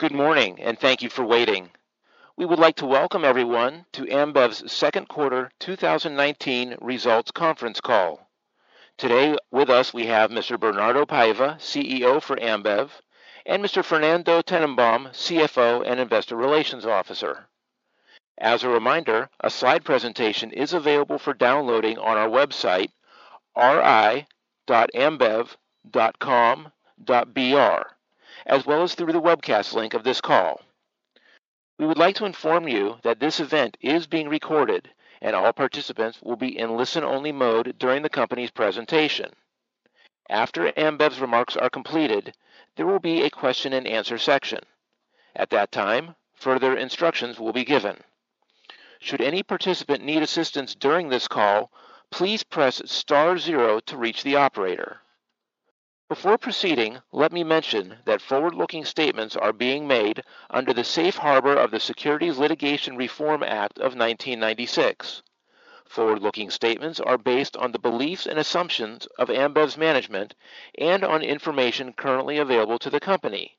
Good morning, and thank you for waiting. We would like to welcome everyone to Ambev's second quarter 2019 results conference call. Today with us we have Mr. Bernardo Paiva, CEO for Ambev, and Mr. Fernando Tennenbaum, CFO and Investor Relations Officer. As a reminder, a slide presentation is available for downloading on our website, ri.ambev.com.br, as well as through the webcast link of this call. We would like to inform you that this event is being recorded, and all participants will be in listen-only mode during the company's presentation. After Ambev's remarks are completed, there will be a question and answer section. At that time, further instructions will be given. Should any participant need assistance during this call, please press star zero to reach the operator. Before proceeding, let me mention that forward-looking statements are being made under the safe harbor of the Securities Litigation Reform Act of 1996. Forward-looking statements are based on the beliefs and assumptions of Ambev's management and on information currently available to the company.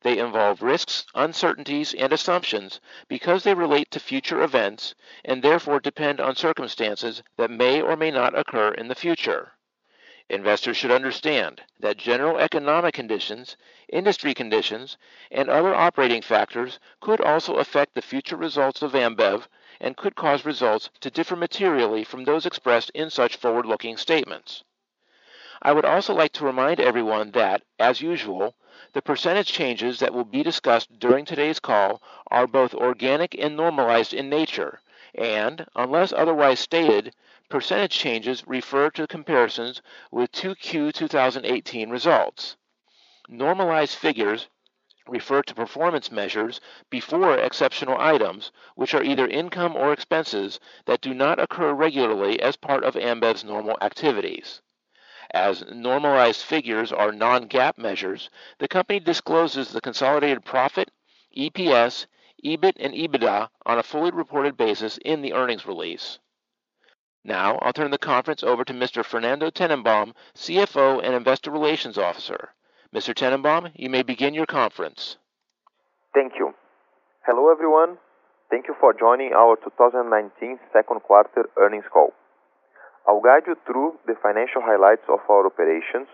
They involve risks, uncertainties, and assumptions because they relate to future events and therefore depend on circumstances that may or may not occur in the future. Investors should understand that general economic conditions, industry conditions, and other operating factors could also affect the future results of Ambev and could cause results to differ materially from those expressed in such forward-looking statements. I would also like to remind everyone that, as usual, the percentage changes that will be discussed during today's call are both organic and normalized in nature, and unless otherwise stated, percentage changes refer to comparisons with 2Q 2018 results. Normalized figures refer to performance measures before exceptional items, which are either income or expenses that do not occur regularly as part of Ambev's normal activities. As normalized figures are non-GAAP measures, the company discloses the consolidated profit, EPS, EBIT, and EBITDA on a fully reported basis in the earnings release. Now, I'll turn the conference over to Mr. Fernando Tennenbaum, CFO and Investor Relations Officer. Mr. Tennenbaum, you may begin your conference. Thank you. Hello, everyone. Thank you for joining our 2019 second quarter earnings call. I'll guide you through the financial highlights of our operations,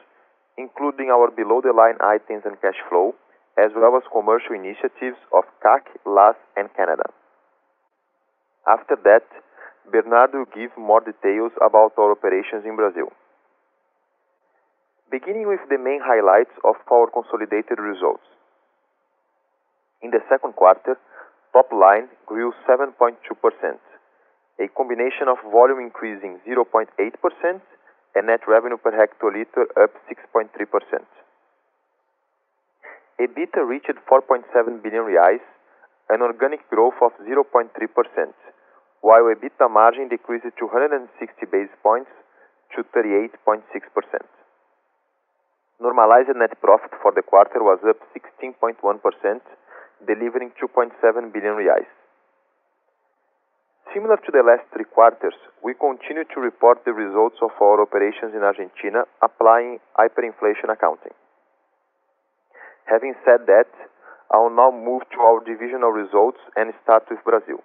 including our below-the-line items and cash flow, as well as commercial initiatives of CAC, LAS, and Canada. After that, Bernardo will give more details about our operations in Brazil. Beginning with the main highlights of our consolidated results. In the second quarter, top line grew 7.2%, a combination of volume increasing 0.8% and net revenue per hectoliter up 6.3%. EBITDA reached 4.7 billion reais, an organic growth of 0.3%, while EBITDA margin decreased 260 basis points to 38.6%. Normalized net profit for the quarter was up 16.1%, delivering 2.7 billion reais. Similar to the last three quarters, we continue to report the results of our operations in Argentina applying hyperinflation accounting. Having said that, I will now move to our divisional results and start with Brazil.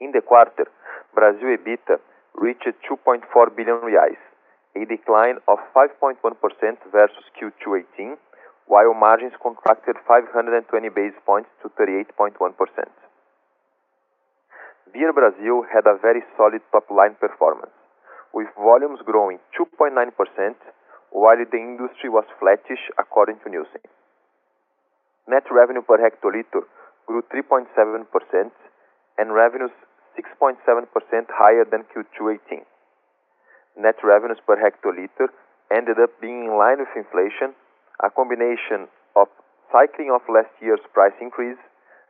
In the quarter, Brazil EBITDA reached 2.4 billion reais, a decline of 5.1% versus Q2 '18, while margins contracted 520 basis points to 38.1%. Beer Brazil had a very solid top-line performance, with volumes growing 2.9%, while the industry was flattish according to Nielsen. Net revenue per hectoliter grew 3.7% and revenues 6.7% higher than Q2 '18. Net revenues per hectoliter ended up being in line with inflation, a combination of cycling of last year's price increase,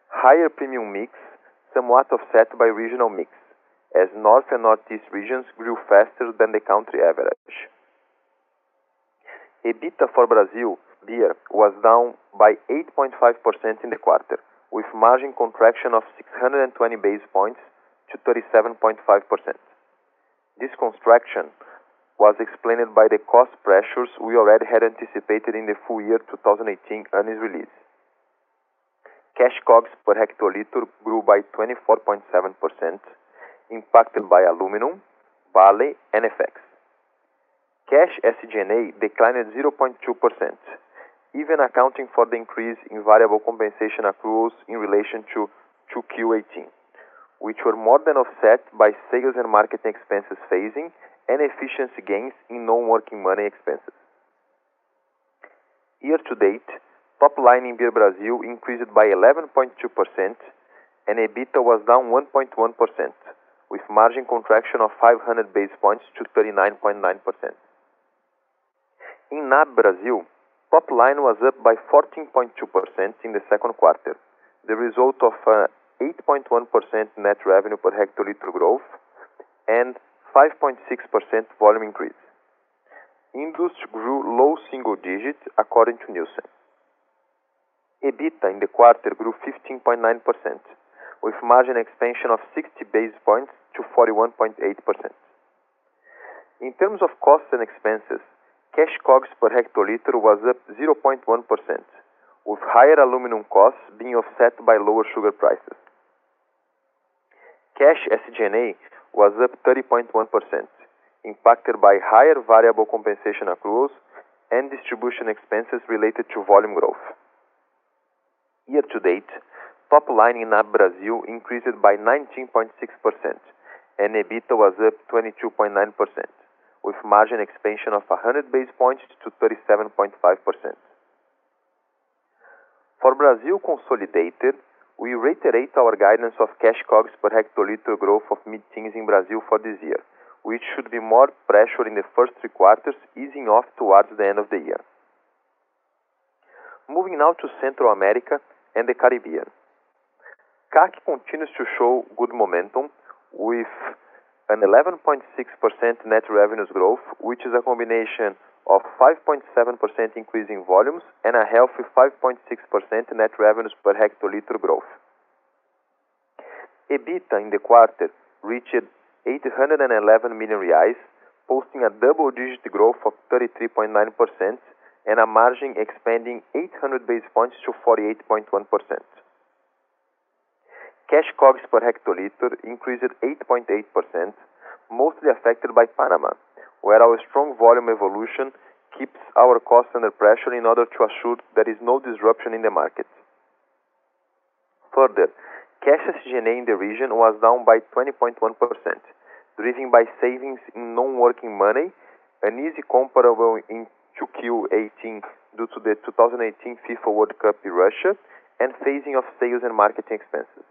higher premium mix, somewhat offset by regional mix, as North and Northeast regions grew faster than the country average. EBITDA for Brazil Beer was down by 8.5% in the quarter, with margin contraction of 620 basis points to 37.5%. This contraction was explained by the cost pressures we already had anticipated in the full year 2018 earnings release, cash COGS per hectoliter grew by 24.7%, impacted by aluminum, barley, and FX. Cash SG&A declined 0.2%, even accounting for the increase in variable compensation accruals in relation to 2Q18, which were more than offset by sales and marketing expenses phasing and efficiency gains in non-working money expenses. Year to date, top line in Beer Brazil increased by 11.2% and EBITDA was down 1.1%, with margin contraction of 500 basis points to 39.9%. In NAB Brazil, top line was up by 14.2% in the second quarter, the result of uh, 8.1% net revenue per hectoliter growth and 5.6% volume increase. Industry grew low single digits according to Nielsen. EBITDA in the quarter grew 15.9%, with margin expansion of 60 basis points to 41.8%. In terms of costs and expenses, cash COGS per hectoliter was up 0.1%, with higher aluminum costs being offset by lower sugar prices. Cash SG&A was up 30.1%, impacted by higher variable compensation accruals and distribution expenses related to volume growth. Year to date, top line in NAB Brazil increased by 19.6% and EBITDA was up 22.9%, with margin expansion of 100 basis points to 37.5%. For Brazil consolidated, we reiterate our guidance of cash COGS per hectoliter growth of mid-teens in Brazil for this year, which should be more pressure in the first three quarters, easing off towards the end of the year. Moving now to Central America and the Caribbean. CAC continues to show good momentum with an 11.6% net revenues growth, which is a combination of 5.7% increase in volumes and a healthy 5.6% net revenues per hectoliter growth. EBITDA in the quarter reached 811 million reais, posting a double-digit growth of 33.9% and a margin expanding 800 basis points to 48.1%. Cash COGS per hectoliter increased 8.8%, mostly affected by Panama, where our strong volume evolution keeps our costs under pressure in order to assure there is no disruption in the market. Further, cash SG&A in the region was down by 20.1%, driven by savings in non-working money, an easy comparable in 2Q18 due to the 2018 FIFA World Cup in Russia, and phasing of sales and marketing expenses.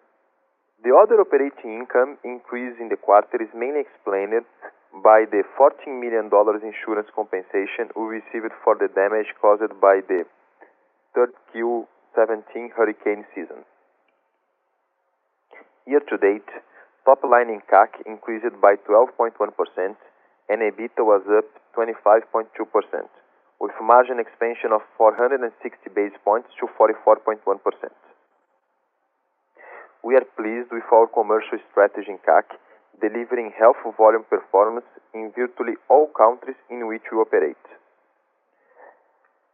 The other operating income increase in the quarter is mainly explained by the $14 million insurance compensation we received for the damage caused by the 3Q17 hurricane season. Year to date, top line in CAC increased by 12.1% and EBITDA was up 25.2%, with margin expansion of 460 basis points to 44.1%. We are pleased with our commercial strategy in CAC, delivering healthy volume performance in virtually all countries in which we operate.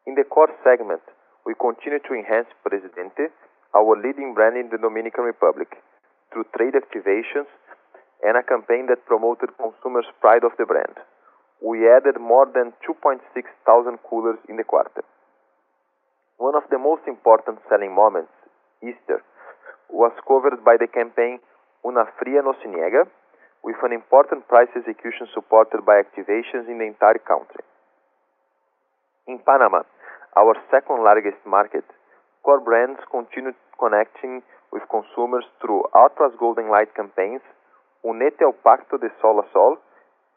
In the core segment, we continue to enhance Presidente, our leading brand in the Dominican Republic, through trade activations and a campaign that promoted consumers' pride of the brand. We added more than 2,600 coolers in the quarter. One of the most important selling moments, Easter, was covered by the campaign Una Fria No Se Niega, with an important price execution supported by activations in the entire country. In Panama, our second largest market, core brands continued connecting with consumers through Atlas Golden Light campaigns, Únete al Pacto de Sol a Sol,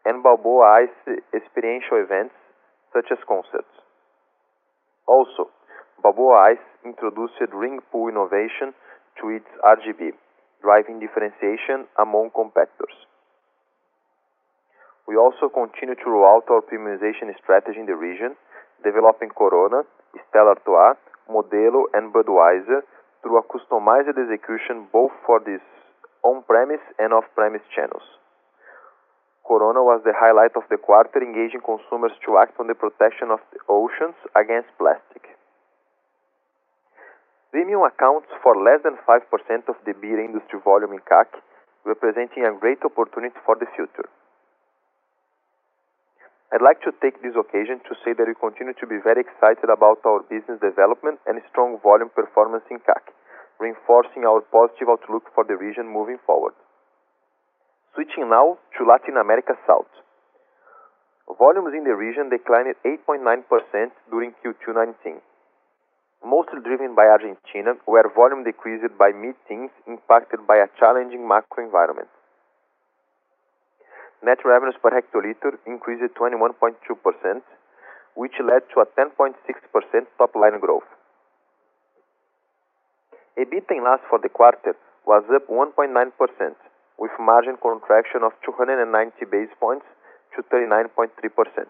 and Balboa Ice experiential events such as concerts. Also, Balboa Ice introduced ring pull innovation to its RGB, driving differentiation among competitors. We also continue to roll out our premiumization strategy in the region, developing Corona, Stella Artois, Modelo, and Budweiser through a customized execution both for these on-premise and off-premise channels. Corona was the highlight of the quarter, engaging consumers to act on the protection of the oceans against plastic. Premium accounts for less than 5% of the beer industry volume in CAC, representing a great opportunity for the future. I'd like to take this occasion to say that we continue to be very excited about our business development and strong volume performance in CAC, reinforcing our positive outlook for the region moving forward. Switching now to Latin America South. Volumes in the region declined 8.9% during Q2 19, mostly driven by Argentina, where volume decreased by mid-teens impacted by a challenging macro environment. Net revenues per hectoliter increased 21.2%, which led to a 10.6% top-line growth. EBITDA LAS for the quarter was up 1.9%, with margin contraction of 290 basis points to 39.3%.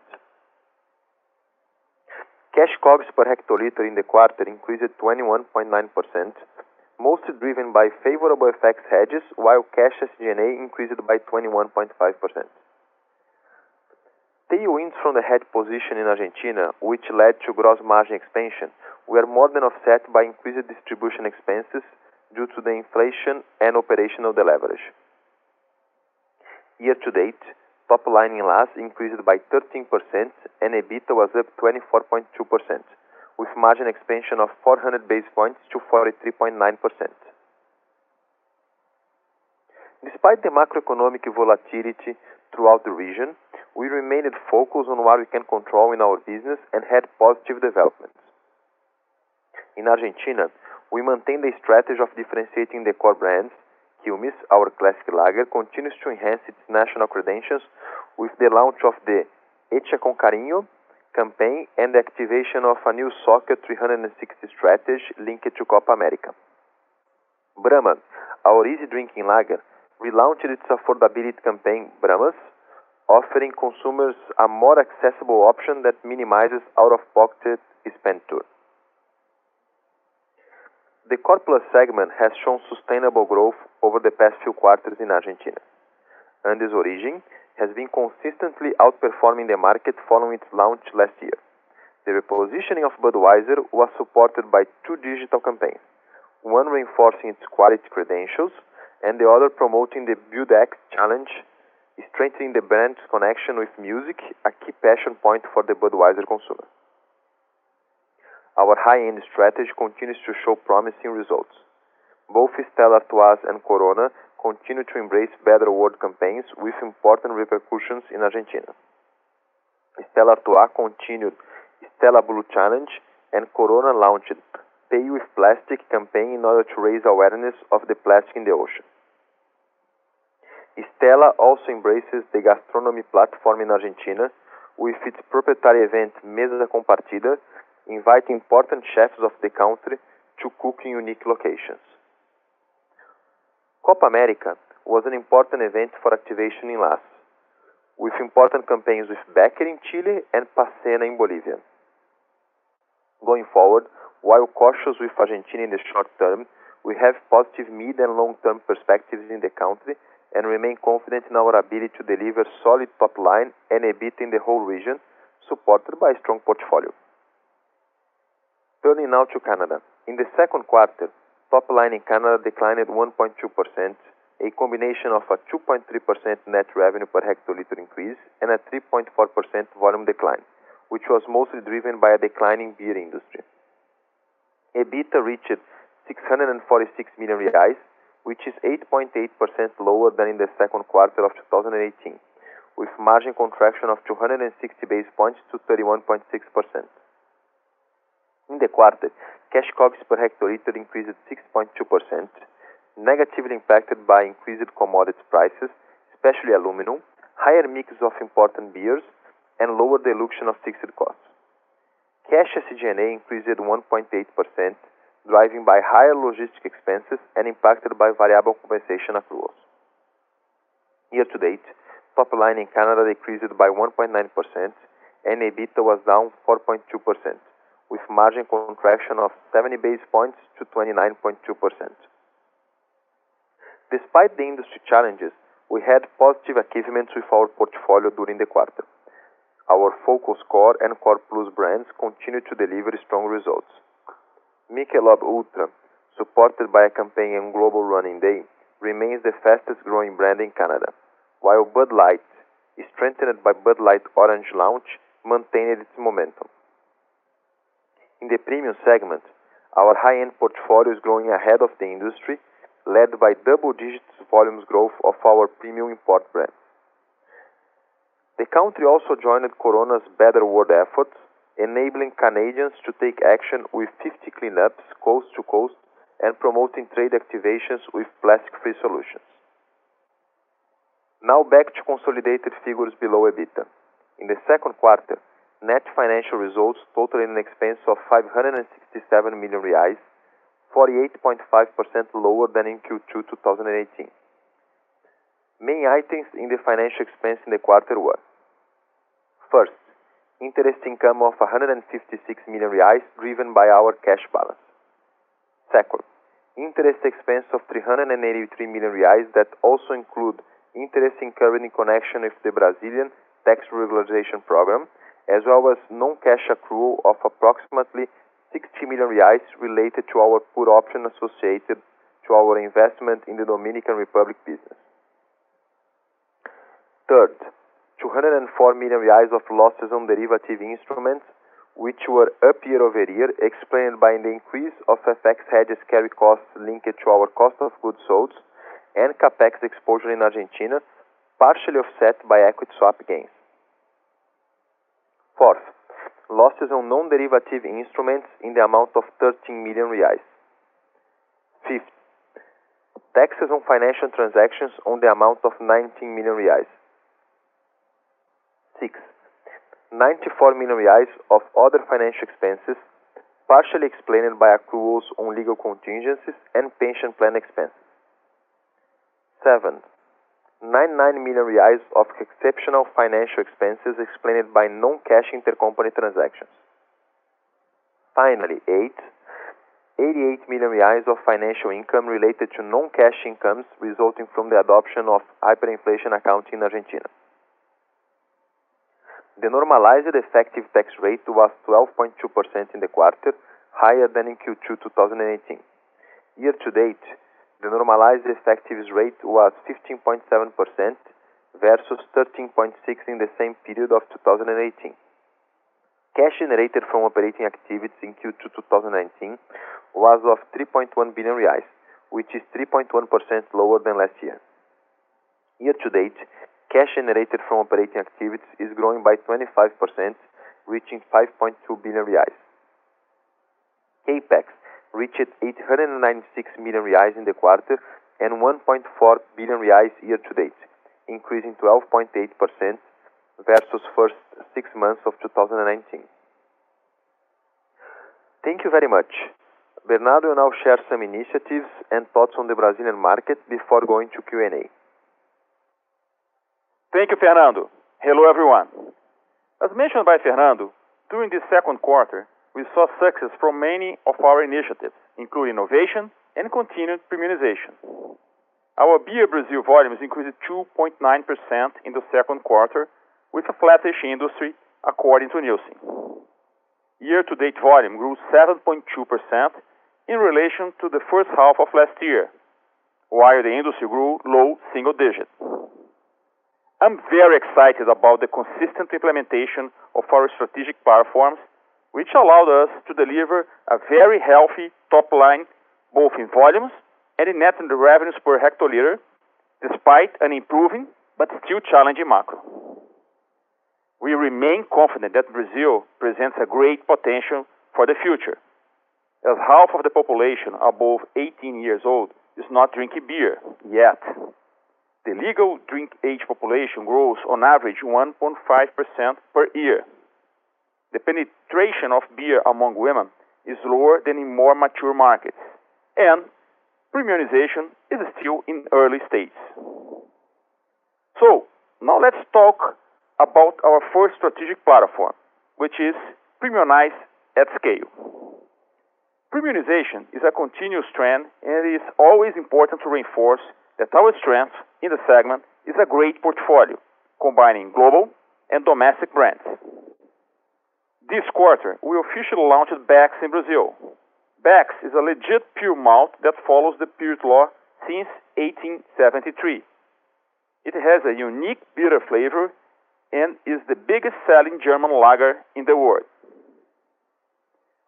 Cash COGS per hectoliter in the quarter increased 21.9%, mostly driven by favorable FX hedges, while cash SG&A increased by 21.5%. Tailwinds from the hedge position in Argentina, which led to gross margin expansion, were more than offset by increased distribution expenses due to the inflation and operational deleverage. Year to date, top line in LAS increased by 13% and EBITDA was up 24.2%, with margin expansion of 400 basis points to 43.9%. Despite the macroeconomic volatility throughout the region, we remained focused on what we can control in our business and had positive developments. In Argentina, we maintained the strategy of differentiating the core brands. Quilmes, our classic lager, continues to enhance its national credentials with the launch of the Hecha con Cariño campaign and the activation of a new Soccer 360 strategy linked to Copa America. Brahma, our easy drinking lager, relaunched its affordability campaign, Brahmas, offering consumers a more accessible option that minimizes out-of-pocket expenditure. The core plus segment has shown sustainable growth over the past few quarters in Argentina. Andes Origin, has been consistently outperforming the market following its launch last year. The repositioning of Budweiser was supported by two digital campaigns, one reinforcing its quality credentials and the other promoting the Build challenge, strengthening the brand's connection with music, a key passion point for the Budweiser consumer. Our high-end strategy continues to show promising results. Both Stella Artois and Corona continue to embrace better world campaigns with important repercussions in Argentina. Stella Artois continued Stella Blue Challenge, and Corona launched Pay with Plastic campaign in order to raise awareness of the plastic in the ocean. Stella also embraces the gastronomy platform in Argentina with its proprietary event, Mesa Compartida, inviting important chefs of the country to cook in unique locations. Copa America was an important event for activation in LAS, with important campaigns with Becker in Chile and Pacena in Bolivia. Going forward, while cautious with Argentina in the short term, we have positive mid and long-term perspectives in the country and remain confident in our ability to deliver solid top line and EBIT in the whole region, supported by a strong portfolio. Turning now to Canada. In the second quarter, top line in Canada declined 1.2%, a combination of a 2.3% net revenue per hectoliter increase and a 3.4% volume decline, which was mostly driven by a declining beer industry. EBITDA reached 646 million reais, which is 8.8% lower than in the second quarter of 2018, with margin contraction of 260 basis points to 31.6%. In the quarter, cash COGS per hectoliter increased 6.2%, negatively impacted by increased commodity prices, especially aluminum, higher mix of important beers, and lower dilution of fixed costs. Cash SG&A increased 1.8%, driven by higher logistic expenses and impacted by variable compensation accruals. Year to date, top line in Canada decreased by 1.9% and EBITDA was down 4.2%, with margin contraction of 70 basis points to 29.2%. Despite the industry challenges, we had positive achievements with our portfolio during the quarter. Our focus core and core plus brands continued to deliver strong results. Michelob Ultra, supported by a campaign on Global Running Day, remains the fastest growing brand in Canada, while Bud Light, strengthened by Bud Light Orange launch, maintained its momentum. In the premium segment, our high-end portfolio is growing ahead of the industry, led by double-digit volumes growth of our premium import brands. The country also joined Corona's Better World efforts, enabling Canadians to take action with 50 cleanups coast to coast and promoting trade activations with plastic-free solutions. Now back to consolidated figures below EBITDA. In the second quarter, net financial results totaled an expense of 567 million reais, 48.5% lower than in Q2 2018. Main items in the financial expense in the quarter were: First, interest income of 156 million reais, driven by our cash balance. Second, interest expense of 383 million reais that also include interest incurred in connection with the Brazilian tax regularization program, as well as non-cash accrual of approximately 60 million reais related to our put option associated to our investment in the Dominican Republic business. Third, 204 million reais of losses on derivative instruments, which were up year-over-year, explained by the increase of FX hedges carry costs linked to our cost of goods sold and CapEx exposure in Argentina, partially offset by equity swap gains. Fourth, losses on non-derivative instruments in the amount of 13 million reais. Fifth, taxes on financial transactions on the amount of 19 million reais. Sixth, 94 million reais of other financial expenses, partially explained by accruals on legal contingencies and pension plan expenses. Seven, 99 million reais of exceptional financial expenses explained by non-cash intercompany transactions. Finally, eight, 88 million reais of financial income related to non-cash incomes resulting from the adoption of hyperinflation accounting in Argentina. The normalized effective tax rate was 12.2% in the quarter, higher than in Q2 2018. Year to date, the normalized effective rate was 15.7% versus 13.6 in the same period of 2018. Cash generated from operating activities in Q2 2019 was of 3.1 billion reais, which is 3.1% lower than last year. Year to date, cash generated from operating activities is growing by 25%, reaching 5.2 billion reais. CapEx reached 896 million reais in the quarter and 1.4 billion reais year to date, increasing 12.8% versus first six months of 2019. Thank you very much. Bernardo will now share some initiatives and thoughts on the Brazilian market before going to Q&A. Thank you, Fernando. Hello, everyone. As mentioned by Fernando, during the second quarter, we saw success from many of our initiatives, including innovation and continued premiumization. Our Beer Brazil volumes increased 2.9% in the second quarter, with a flattish industry according to Nielsen. Year-to-date volume grew 7.2% in relation to the first half of last year, while the industry grew low single digits. I'm very excited about the consistent implementation of our strategic platforms which allowed us to deliver a very healthy top line, both in volumes and in net revenues per hectoliter, despite an improving but still challenging macro. We remain confident that Brazil presents a great potential for the future, as half of the population above 18 years old is not drinking beer yet. The legal drink age population grows on average 1.5% per year. The penetration of beer among women is lower than in more mature markets, and premiumization is still in early stages. So, now let's talk about our first strategic platform, which is premiumize at scale. Premiumization is a continuous trend, and it is always important to reinforce that our strength in the segment is a great portfolio, combining global and domestic brands. This quarter, we officially launched Beck's in Brazil, Beck's is a legit pure malt that follows the Purity law since 1873. It has a unique bitter flavor and is the biggest selling German lager in the world.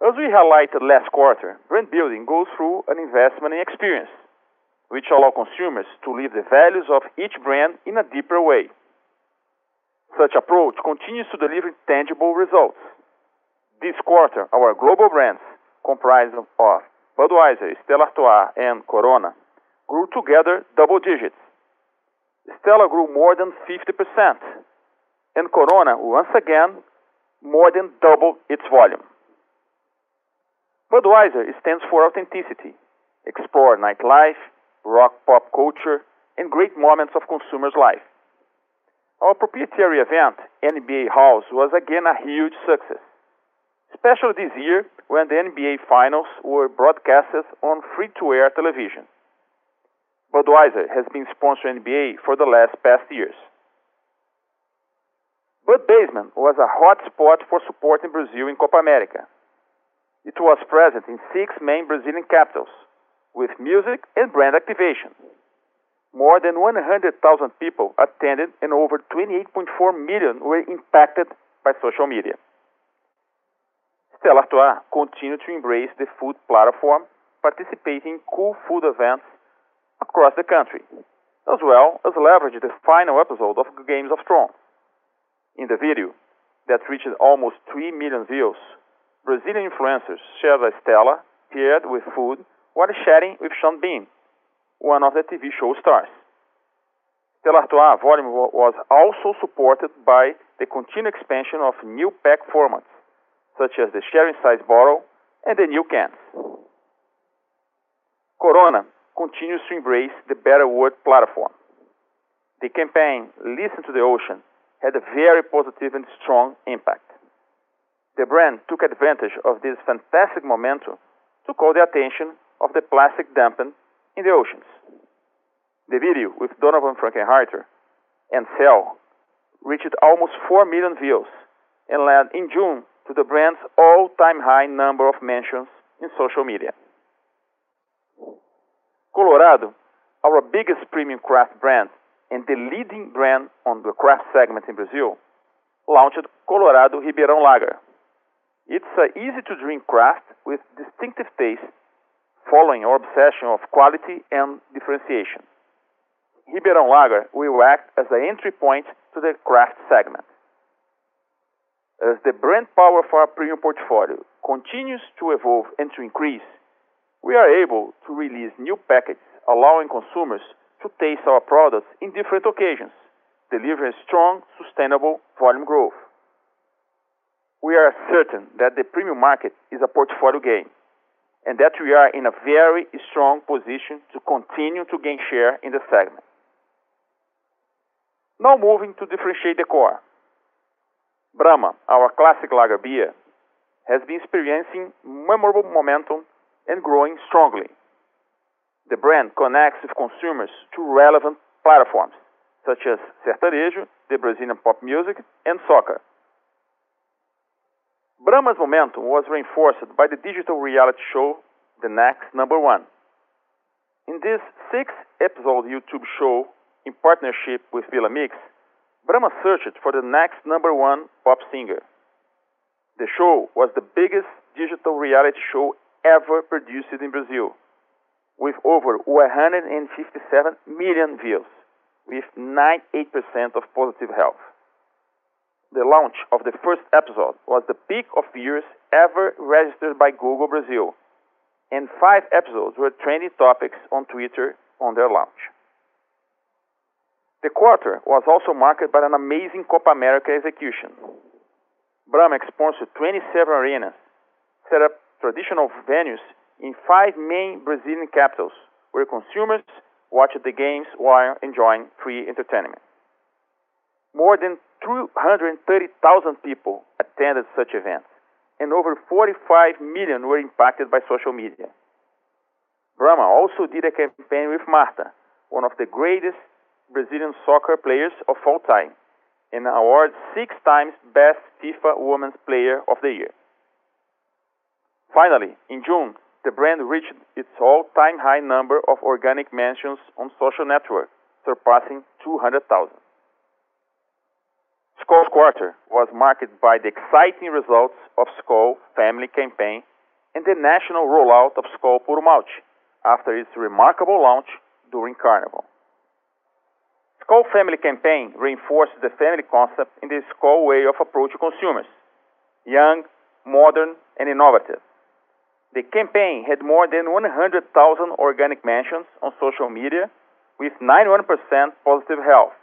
As we highlighted last quarter, brand building goes through an investment in experience, which allow consumers to live the values of each brand in a deeper way. Such approach continues to deliver tangible results. This quarter, our global brands, comprised of Budweiser, Stella Artois, and Corona, grew together double digits. Stella grew more than 50%, and Corona once again more than doubled its volume. Budweiser stands for authenticity, explore nightlife, rock pop culture, and great moments of consumers' life. Our proprietary event, NBA House, was again a huge success, especially this year when the NBA Finals were broadcasted on free-to-air television. Budweiser has been sponsoring NBA for the last past years. Bud Basement was a hot spot for support in Brazil in Copa America. It was present in six main Brazilian capitals, with music and brand activation. More than 100,000 people attended and over 28.4 million were impacted by social media. Stella Artois continued to embrace the food platform, participating in cool food events across the country, as well as leverage the final episode of Games of Thrones. In the video, that reached almost 3 million views, Brazilian influencers shared a Stella paired with food while sharing with Sean Bean, one of the TV show stars. Stella Artois volume was also supported by the continued expansion of new pack formats, such as the sharing size bottle and the new cans. Corona continues to embrace the Better World platform. The campaign Listen to the Ocean had a very positive and strong impact. The brand took advantage of this fantastic momentum to call the attention of the plastic dumping in the oceans. The video with Donovan Frankenreiter and Cell reached almost 4 million views and led in June to the brand's all-time high number of mentions in social media. Colorado, our biggest premium craft brand, and the leading brand on the craft segment in Brazil, launched Colorado Ribeirão Lager. It's an easy-to-drink craft with distinctive taste, following our obsession of quality and differentiation. Ribeirão Lager will act as an entry point to the craft segment. As the brand power of our premium portfolio continues to evolve and to increase, we are able to release new packages allowing consumers to taste our products in different occasions, delivering strong, sustainable volume growth. We are certain that the premium market is a portfolio game, and that we are in a very strong position to continue to gain share in the segment. Now moving to differentiate the core. Brahma, our classic lager beer, has been experiencing memorable momentum and growing strongly. The brand connects with consumers to relevant platforms such as sertanejo, the Brazilian pop music, and soccer. Brahma's momentum was reinforced by the digital reality show The Next Number One. In this six-episode YouTube show in partnership with Villa Mix, Brahma searched for the next number one pop singer. The show was the biggest digital reality show ever produced in Brazil with over 157 million views, with 98% of positive health. The launch of the first episode was the peak of views ever registered by Google Brazil, and five episodes were trending topics on Twitter on their launch. The quarter was also marked by an amazing Copa America execution. Brahma sponsored 27 arenas, set up traditional venues in five main Brazilian capitals where consumers watched the games while enjoying free entertainment. More than 230,000 people attended such events, and over 45 million were impacted by social media. Brahma also did a campaign with Marta, one of the greatest Brazilian soccer players of all time, and awarded six times Best FIFA Women's Player of the Year. Finally, in June, the brand reached its all-time high number of organic mentions on social networks, surpassing 200,000. Skol's quarter was marked by the exciting results of Skol Family campaign and the national rollout of Skol Puro Malte after its remarkable launch during Carnival. Skol Family campaign reinforced the family concept in the Skol way of approaching consumers, young, modern, and innovative. The campaign had more than 100,000 organic mentions on social media with 91% positive health,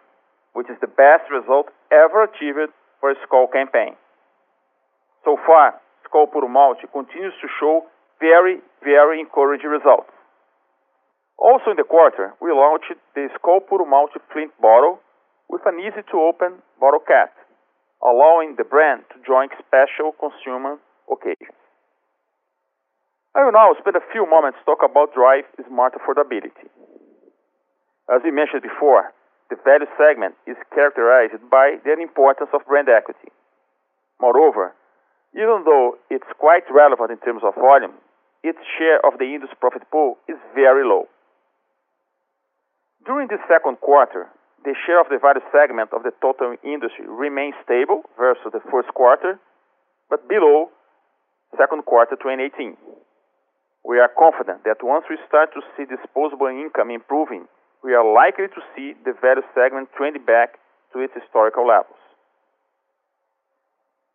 which is the best result ever achieved for a Skol campaign. So far, Skol Puro Malte continues to show very, very encouraging results. Also in the quarter, we launched the Skol Puro Malte Flint bottle with an easy-to-open bottle cap, allowing the brand to join special consumer occasions. I will now spend a few moments talk about drive smart affordability. As we mentioned before, the value segment is characterized by the importance of brand equity. Moreover, even though it's quite relevant in terms of volume, its share of the industry profit pool is very low. During the second quarter, the share of the value segment of the total industry remained stable versus the first quarter, but below second quarter 2018. We are confident that once we start to see disposable income improving, we are likely to see the value segment trending back to its historical levels.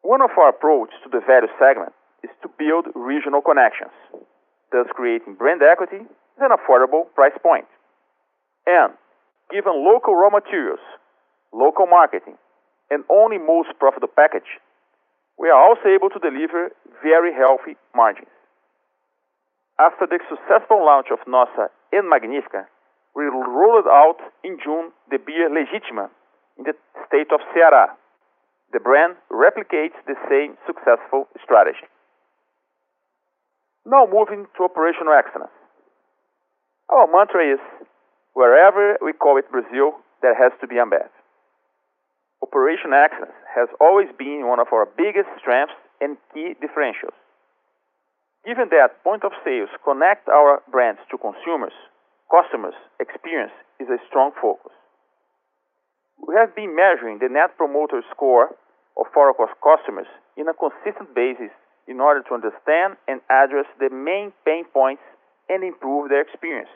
One of our approach to the value segment is to build regional connections, thus creating brand equity at an affordable price point. And given local raw materials, local marketing, and only most profitable package, we are also able to deliver very healthy margins. After the successful launch of Nossa and Magnífica, we rolled out in June the beer Legítima in the state of Ceará. The brand replicates the same successful strategy. Now moving to operational excellence. Our mantra is Wherever we call it Brazil, there has to be Ambev. Operation excellence has always been one of our biggest strengths and key differentials. Given that point of sales connect our brands to consumers, customers' experience is a strong focus. We have been measuring the Net Promoter Score of our customers in a consistent basis in order to understand and address the main pain points and improve their experience.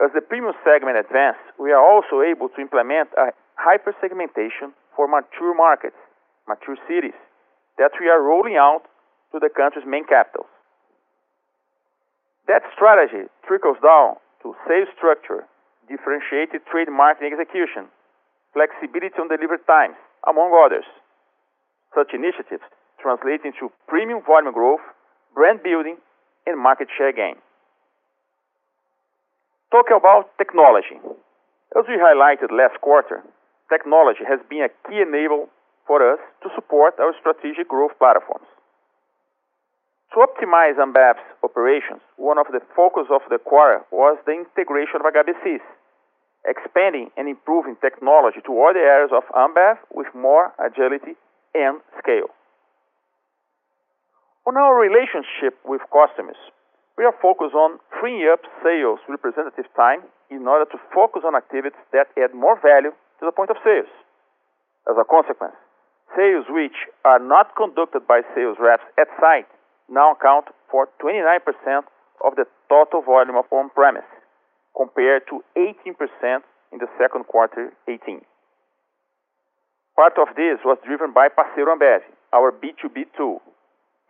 As the premium segment advances, we are also able to implement a hyper-segmentation for mature markets, mature cities, that we are rolling out to the country's main capitals. That strategy trickles down to sales structure, differentiated trade marketing execution, flexibility on delivery times, among others. Such initiatives translate into premium volume growth, brand building, and market share gain. Talking about technology. As we highlighted last quarter, technology has been a key enabler for us to support our strategic growth platforms. To optimize Ambev's operations, one of the focus of the quarter was the integration of HBSIS, expanding and improving technology to other areas of Ambev with more agility and scale. On our relationship with customers, we are focused on freeing up sales representative time in order to focus on activities that add more value to the point of sales. As a consequence, sales which are not conducted by sales reps at site now account for 29% of the total volume of on-premise, compared to 18% in the second quarter 18. Part of this was driven by Parceiro Ambev, our B2B tool,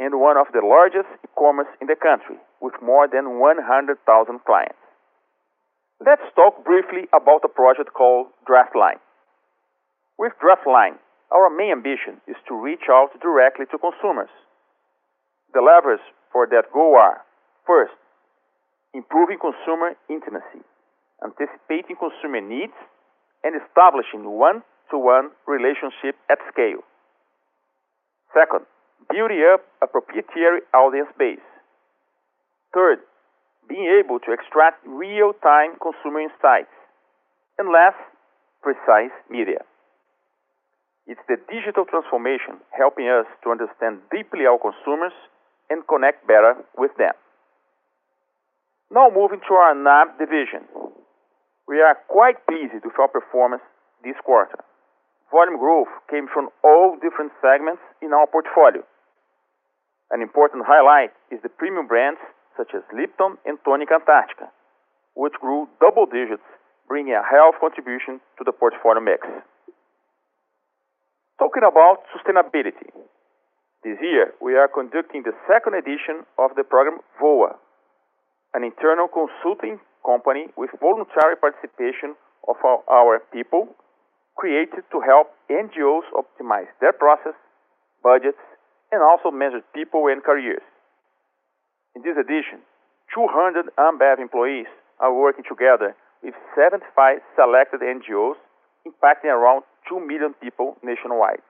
and one of the largest e-commerce in the country, with more than 100,000 clients. Let's talk briefly about a project called DraftLine. With DraftLine, our main ambition is to reach out directly to consumers. The levers for that goal are, first, improving consumer intimacy, anticipating consumer needs, and establishing one-to-one relationship at scale. Second, building up a proprietary audience base. Third, being able to extract real-time consumer insights. And last, precise media. It's the digital transformation helping us to understand deeply our consumers and connect better with them. Now moving to our NAB division. We are quite pleased with our performance this quarter. Volume growth came from all different segments in our portfolio. An important highlight is the premium brands such as Lipton and Tônica Antarctica, which grew double digits, bringing a healthy contribution to the portfolio mix. Talking about sustainability. This year, we are conducting the second edition of the program VOA, an internal consulting company with voluntary participation of our people, created to help NGOs optimize their process, budgets, and also measure people and careers. In this edition, 200 Ambev employees are working together with 75 selected NGOs, impacting around 2 million people nationwide.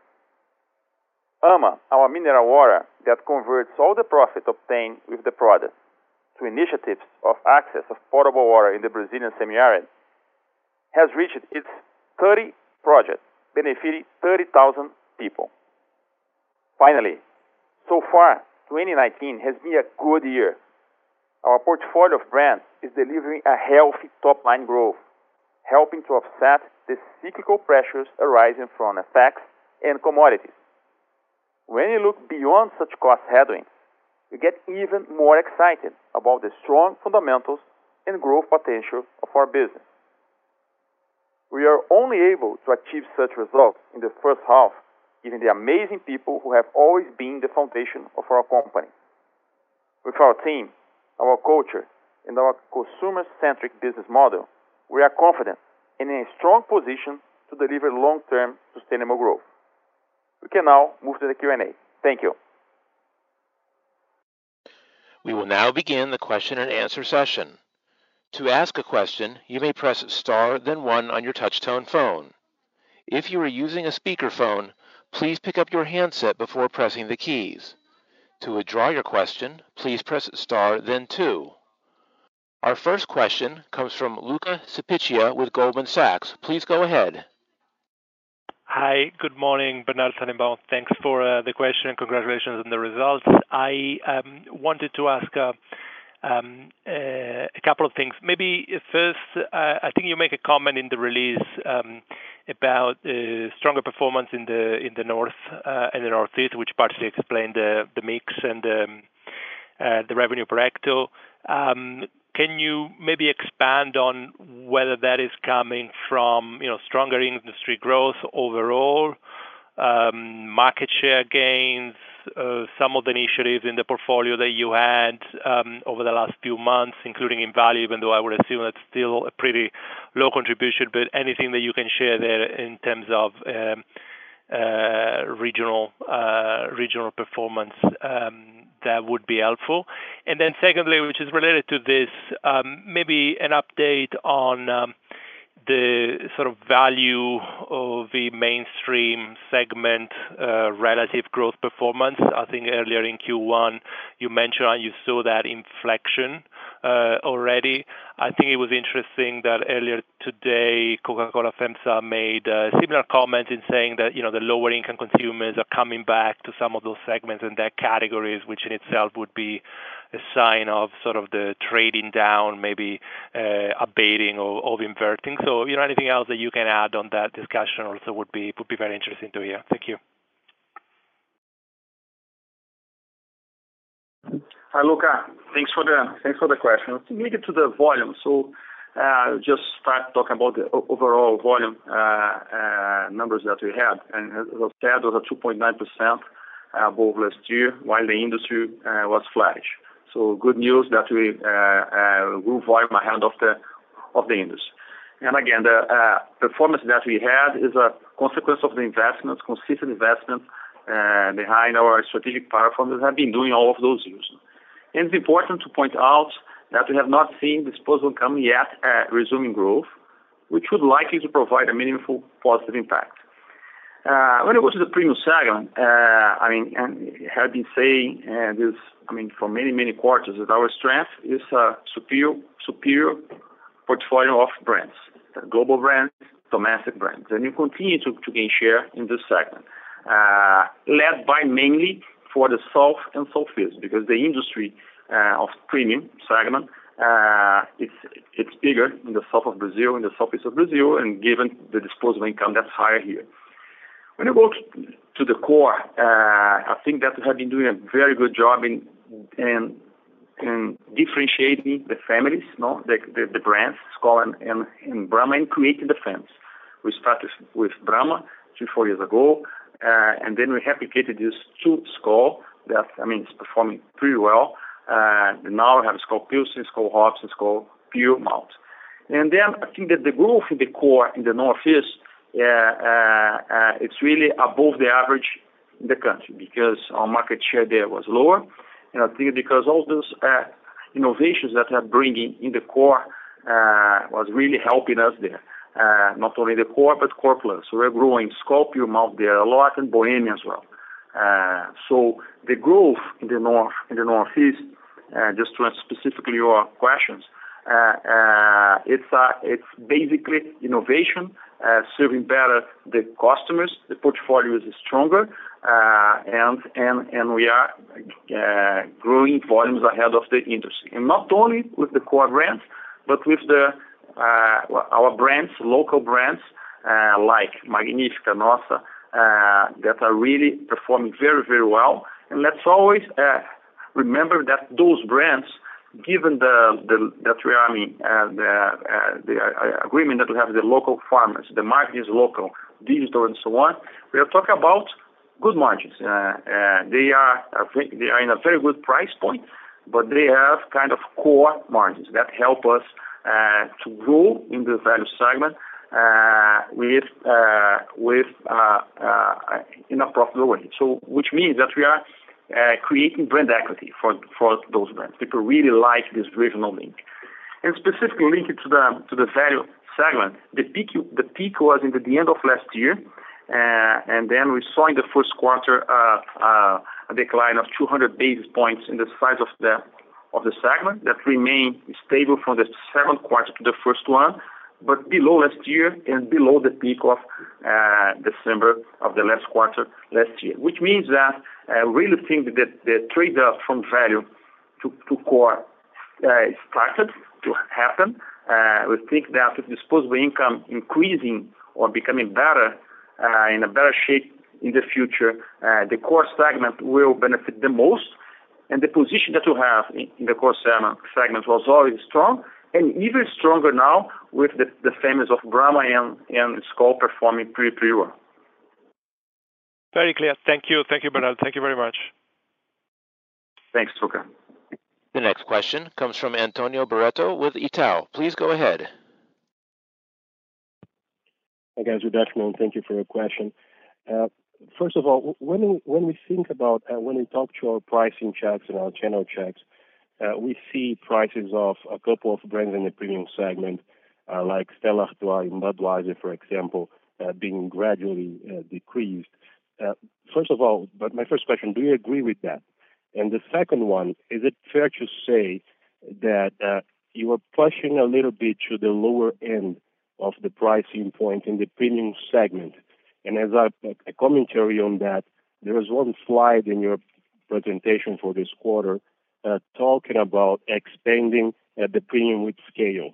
AMA, our mineral water that converts all the profit obtained with the product to initiatives of access of potable water in the Brazilian semi-arid, has reached its 30 project, benefiting 30,000 people. Finally, so far, 2019 has been a good year. Our portfolio of brands is delivering a healthy top-line growth, helping to offset the cyclical pressures arising from FX and commodities. When you look beyond such cost headwinds, you get even more excited about the strong fundamentals and growth potential of our business. We are only able to achieve such results in the first half given the amazing people who have always been the foundation of our company. With our team, our culture, and our consumer-centric business model, we are confident and in a strong position to deliver long-term sustainable growth. We can now move to the Q&A. Thank you. We will now begin the question and answer session. To ask a question, you may press star then one on your touch-tone phone. If you are using a speakerphone, please pick up your handset before pressing the keys. To withdraw your question, please press star then two. Our first question comes from Luca Cipiccia with Goldman Sachs. Please go ahead. Hi. Good morning, Bernard Tennenbaum. Thanks for uh, the question and congratulations on the results. I um, wanted to ask uh, Um, uh, a couple of things. Maybe first, uh, I think you make a comment in the release um, about uh, stronger performance in the in the North uh, and the Northeast, which partially explained the the mix and um, uh, the revenue per hecto. Um, can you maybe expand on whether that is coming from you know, stronger industry growth overall, market share gains, Uh, some of the initiatives in the portfolio that you had um, over the last few months, including in value, even though I would assume that's still a pretty low contribution, but anything that you can share there in terms of um, uh, regional uh, regional performance, um, that would be helpful. And then secondly, which is related to this, maybe an update on the sort of value of the mainstream segment uh, relative growth performance. I think earlier in Q1, you mentioned you saw that inflection uh, already. I think it was interesting that earlier today, Coca-Cola FEMSA made uh, similar comments in saying that you know, the lower income consumers are coming back to some of those segments and their categories, which in itself would be a sign of sort of the trading down, maybe uh, abating or inverting. So, you know, anything else that you can add on that discussion also would be very interesting to hear. Thank you. Hi, Luca. Thanks for the question. Related to the volume, so uh, just start talking about the overall volume uh, numbers that we had. And as I said, was a 2.9% above last year, while the industry was flattish. So good news that we uh grew volume ahead of the of the industry. And again, the performance that we had is a consequence of the investments, consistent investments uh behind our strategic platforms that have been doing all of those years. And it's important to point out that we have not seen disposable income yet resuming growth, which would likely to provide a meaningful positive impact. When it goes to the premium segment, uh, I mean, and have been saying uh, this I mean, for many, many quarters, that our strength is a superior superior portfolio of brands, global brands, domestic brands. And we continue to to gain share in this segment, uh, led by mainly for the South and Southeast because the industry uh, of premium segment, uh, it's bigger in the south of Brazil, in the southeast of Brazil, and given the disposable income that's higher here. When you go to the core, uh, I think that we have been doing a very good job in in in differentiating the families, no, the the, the brands, Skol and and Brahma, and creating the fans. We started with Brahma three, four years ago, uh, and then we replicated this to Skol it's performing pretty well. Now we have Skol Pilsen, Skol Hops, and Skol And then I think that the growth in the core in the Northeast, Uh, uh, uh, it's really above the average in the country because our market share there was lower. And I think because all those innovations that we are bringing in the core was really helping us there. Not only the core, but core plus. We're growing Puro Malte there a lot and Bohemia as well. Uh, so the growth in the north, in the Northeast, just to answer specifically your questions, it's it's basically innovation, Uh, serving better the customers. The portfolio is stronger, uh, and we are uh, growing volumes ahead of the industry. And not only with the core brands, but with the our brands, local brands like Magnífica, Nossa, that are really performing very very well. And let's always remember that those brands, given the the that we are making uh, the uh, the uh, agreement that we have with the local farmers, the market is local, digital and so on, we are talking about good margins. They are they are in a very good price point, but they have kind of core margins that help us to grow in the value segment with with in a profitable way. So, which means that we are creating brand equity for for those brands. People really like this regional link. And specifically linked to the to the value segment, the peak the peak was in the end of last year, Uh, and then we saw in the first quarter uh, uh, a decline of 200 basis points in the size of the of the segment that remained stable from the second quarter to the first one, but below last year and below the peak of uh, December of the last quarter last year. Which means that uh, I really think that the trade-off from value to core uh, started to happen. We think that with disposable income increasing or becoming better, in a better shape in the future, the core segment will benefit the most. And the position that we have in the core segment was always strong and even stronger now with the the families of Brahma and Skol performing pretty well. Very clear. Thank you. Thank you, Bernard. Thank you very much. Thanks, Luca. The next question comes from Antonio Barreto with Itaú. Please go ahead. Hi, guys. Good afternoon. Thank you for your question. First of all, when we, when we think about, uh, when we talk to our pricing checks and our channel checks, Uh, we see prices of a couple of brands in the premium segment, uh, like Stella Artois and Budweiser, for example, uh, being gradually decreased. First of all, but My first question, do you agree with that? And the second one, is it fair to say that you are pushing a little bit to the lower end of the pricing point in the premium segment? And as a commentary on that, there is one slide in your presentation for this quarter Uh, talking about expanding uh, the premium with scale.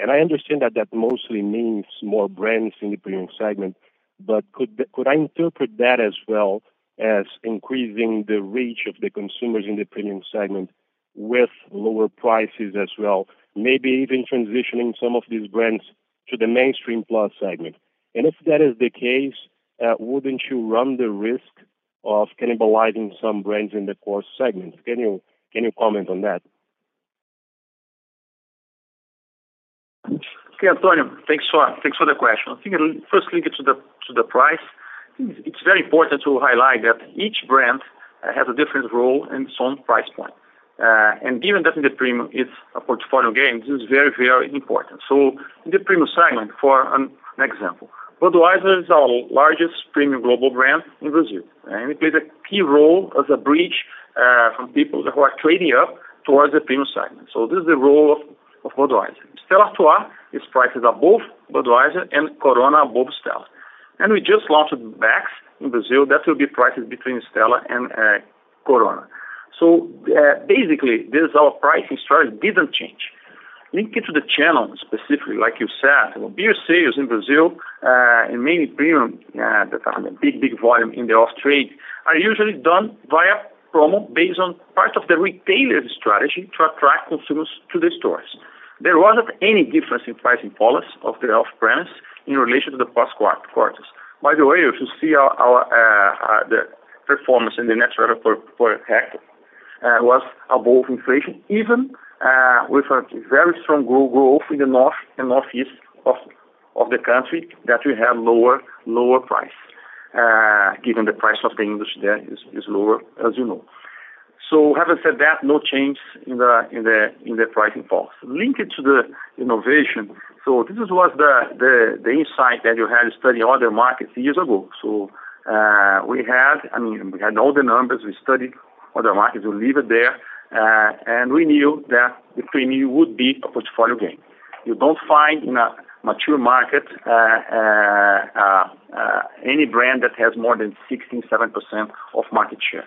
And I understand that that mostly means more brands in the premium segment, but could could I interpret that as well as increasing the reach of the consumers in the premium segment with lower prices as well, maybe even transitioning some of these brands to the mainstream plus segment? And if that is the case, uh, wouldn't you run the risk of cannibalizing some brands in the core segment? Can you comment on that? Okay, Antonio. Thanks for the question. I think first linked to the to the price, it's very important to highlight that each brand uh, has a different role and its own price point. Uh, and given that in the premium it's a portfolio game, this is very very important. So in the premium segment, for an example, Budweiser is our largest premium global brand in Brazil, and it plays a key role as a bridge uh, from people who are trading up towards the premium segment. So this is the role of Budweiser. Stella Artois is priced above Budweiser and Corona above Stella. And we just launched Beck's in Brazil. That will be priced between Stella and uh, Corona. So uh, basically, this is our pricing strategy didn't change. Linked to the channel specifically, like you said, beer sales in Brazil, uh, and mainly premium, uh, that have a big big volume in the off-trade, are usually done via promo based on part of the retailer's strategy to attract consumers to the stores. There wasn't any difference in pricing policy of the off-premise in relation to the past quarters. By the way, if you see our uh, uh, the performance in the net revenue per hectare was above inflation, even with a very strong growth in the north and northeast of the country that we have lower lower price, given the price of the industry there is is lower, as you know. So having said that, no change in the in the in the pricing policy. Linked to the innovation, so this was the the insight that you had studying other markets years ago. So uh we had I mean we had all the numbers, we studied other markets, we leave it there, Uh, and we knew that the premium would be a portfolio gain. You don't find in a mature market uh, uh, any brand that has more than 16%, 7% of market share.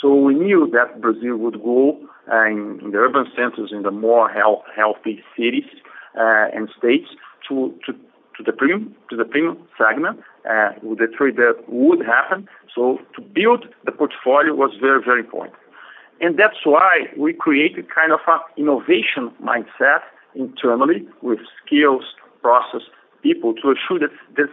So we knew that Brazil would grow in the urban centers, in the more healthy cities and states to to the premium to the premium segment, uh with the trade that would happen. So to build the portfolio was very, very important. And that's why we created kind of an innovation mindset internally with skills, process, people to assure that this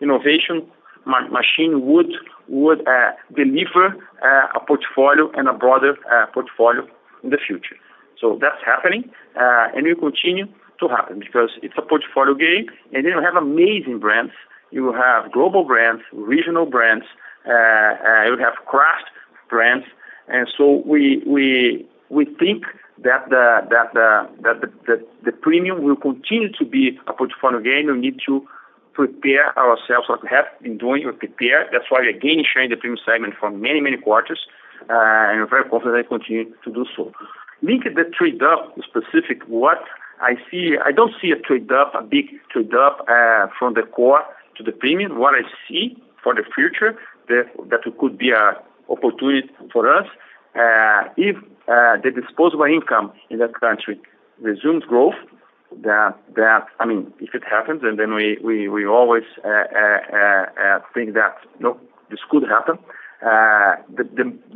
innovation machine would would uh, deliver a portfolio and a broader uh, portfolio in the future. So that's happening, and will continue to happen because it's a portfolio game, and then you have amazing brands. You have global brands, regional brands, you have craft brands. And so we we we think that the that the that the, the, the premium will continue to be a portfolio game. We need to prepare ourselves like we have been doing. We prepare. That's why we're gaining share in the premium segment for many many quarters, uh, and we're very confident we continue to do so. Linked the trade up specific, what I see, I don't see a trade up, a big trade up from the core to the premium. What I see for the future, that that could be an opportunity for us, uh, if uh, the disposable income in that country resumes growth, That, that I mean, if it happens, and then we we, we always uh, think that no, this could happen. Uh, The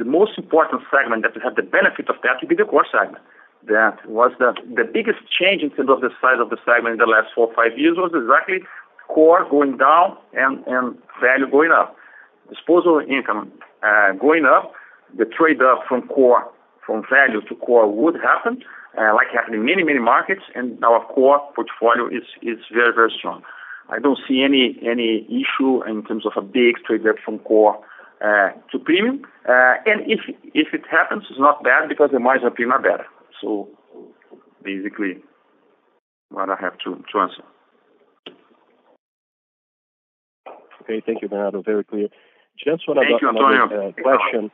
the most important segment that have the benefit of that will be the core segment. That was the the biggest change in terms of the size of the segment in the last four or five years was exactly core going down and, and value going up. Disposable income going up, the trade up from core, from value to core would happen, uh, like happened in many many markets, and our core portfolio is is very very strong. I don't see any any issue in terms of a big trade up from core uh, to premium. And if if it happens, it's not bad because the margin of premium are better. So basically, what I have to, to answer. Okay. Thank you, Bernardo. Very clear. Thank you, Antonio. Another question.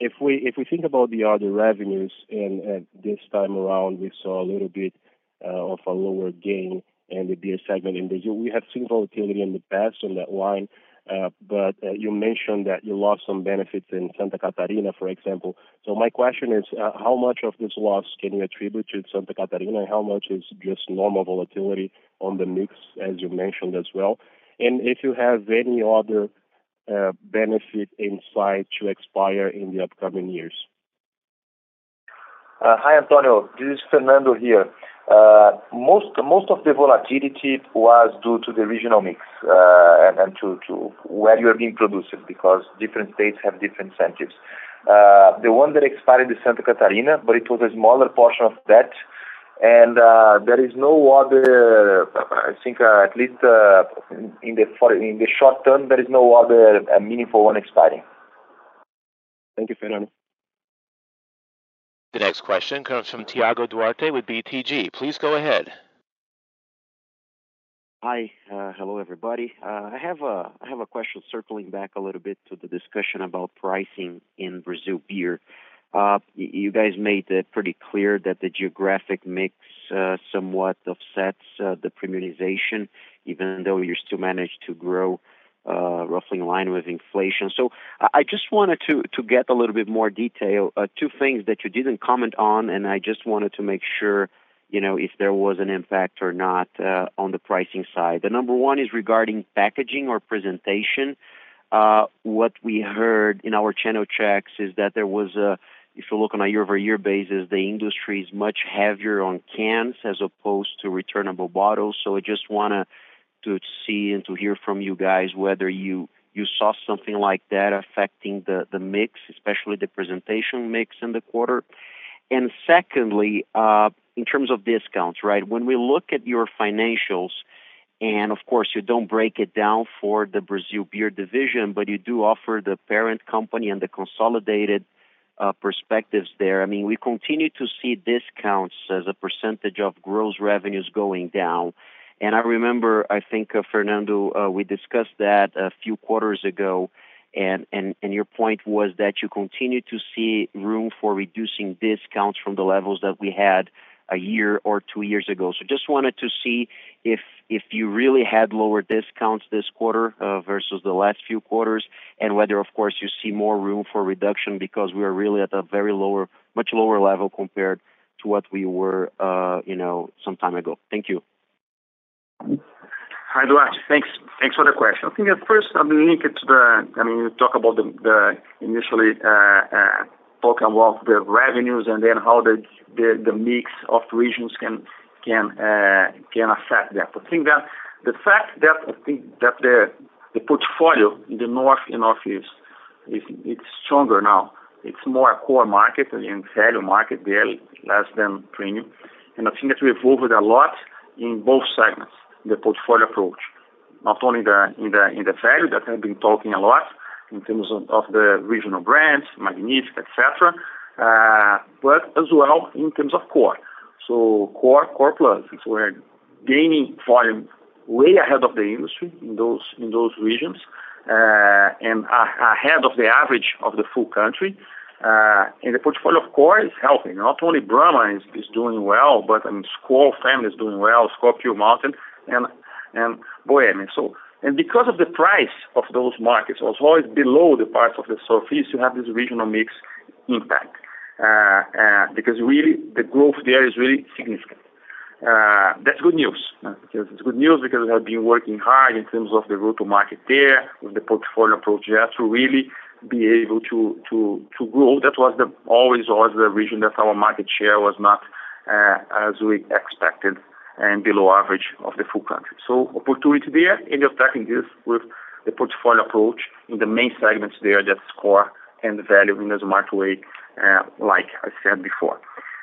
If we if we think about the other revenues, and uh, this time around, we saw a little bit uh, of a lower gain in the beer segment in Brazil. We have seen volatility in the past on that line, but you mentioned that you lost some benefits in Santa Catarina, for example. So my question is, how much of this loss can you attribute to Santa Catarina, and how much is just normal volatility on the mix, as you mentioned as well? And if you have any other benefit in sight to expire in the upcoming years. Uh, Hi, Antonio. This is Fernando here. Uh, Most most of the volatility was due to the regional mix, uh, and and to where you are being produced, because different states have different incentives. Uh, The one that expired is Santa Catarina, but it was a smaller portion of that. Uh, there is no other, I think, uh, at least uh, in the short term, there is no other meaningful one expiring. Thank you, Fernando. The next question comes from Tiago Duarte with BTG. Please go ahead. Hi. Hello, everybody. I have a question circling back a little bit to the discussion about pricing in Brazil beer. Uh, you guys made it pretty clear that the geographic mix uh, somewhat offsets uh, the premiumization, even though you still managed to grow roughly in line with inflation. So I just wanted to to get a little bit more detail. Two things that you didn't comment on, and I just wanted to make sure you know, if there was an impact or not uh, on the pricing side. The number one is regarding packaging or presentation. Uh, what we heard in our channel checks is that there was a, if you look on a year-over-year basis, the industry is much heavier on cans as opposed to returnable bottles. So I just wanna to see and to hear from you guys whether you you saw something like that affecting the the mix, especially the presentation mix in the quarter. And secondly, uh, in terms of discounts, right? When we look at your financials, and of course, you don't break it down for the Brazil beer division, but you do offer the parent company and the consolidated uh, perspectives there. I mean, we continue to see discounts as a percentage of gross revenues going down. And I remember, I think, uh, Fernando, uh, we discussed that a few quarters ago and, and, and your point was that you continue to see room for reducing discounts from the levels that we had a year or two years ago. So just wanted to see if if you really had lower discounts this quarter uh, versus the last few quarters, and whether, of course, you see more room for reduction because we are really at a very lower, much lower level compared to what we were, uh, you know, some time ago. Thank you. Hi, Duarte. Thanks. Thanks for the question. I think at first I'm link it to the. I mean, you talk about the, the initially uh, uh, talk about the revenues and then how the the, the mix of regions can can uh, can affect that. I think that the fact that I think that the the portfolio in the north and northeast is it's stronger now. It's more a core market and value market there, less than premium. And I think that we evolved a lot in both segments, the portfolio approach. Not only the in the in the value that I've been talking a lot in terms of, of the regional brands, Magnífica, etc uh, but as well in terms of core. So core, core plus. So we're gaining volume way ahead of the industry in those in those regions, uh, and ahead of the average of the full country. Uh, and the portfolio of core is helping. Not only Brahma is, is doing well, but I mean, Skol family is doing well, Skol Puro Malte, and and Bohemia. So and because of the price of those markets was always below the parts of the Southeast, you have this regional mix impact. Uh, uh, because really the growth there is really significant. Uh, that's good news. because it's good news because we have been working hard in terms of the go-to-market there with the portfolio approach there to really be able to to to grow. That was the always was the region that our market share was not as we expected and below average of the full country. So opportunity there, and you're attacking this with the portfolio approach in the main segments there that score and value in a smart way uh, like I said before.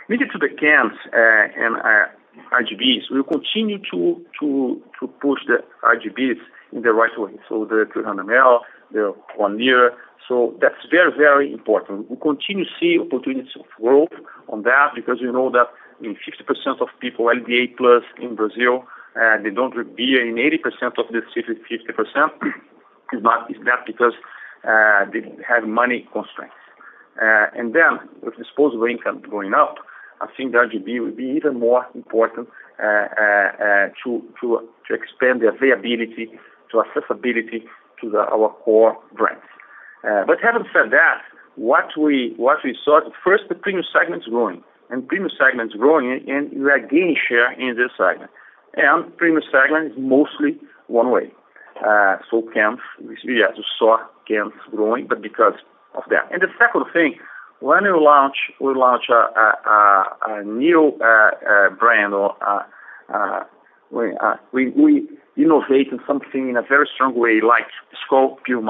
Moving to the cans uh, and uh, RGBs, we will continue to, to, to push the RGBs in the right way. So the 300 ml, the one liter. So that's very, very important. We continue to see opportunities of growth on that because we know that in 50% of people LDA plus in Brazil, uh, they don't drink beer. In 80% of the this 50% is not is that because uh, they have money constraints. Uh, and then with disposable income going up, I think the RGB will be even more important uh, uh, to, to, to expand the availability, to accessibility to the, our core brands. but having said that, what we what we saw first the premium segment is growing, and premium segment is growing, and we are gaining share in this segment. And premium segment is mostly one way. Uh, so cans, yes, we saw cans growing, but because of that. And the second thing, when we launch we launch a, new uh, uh, brand or we, innovate in something in a very strong way, like Skol Pure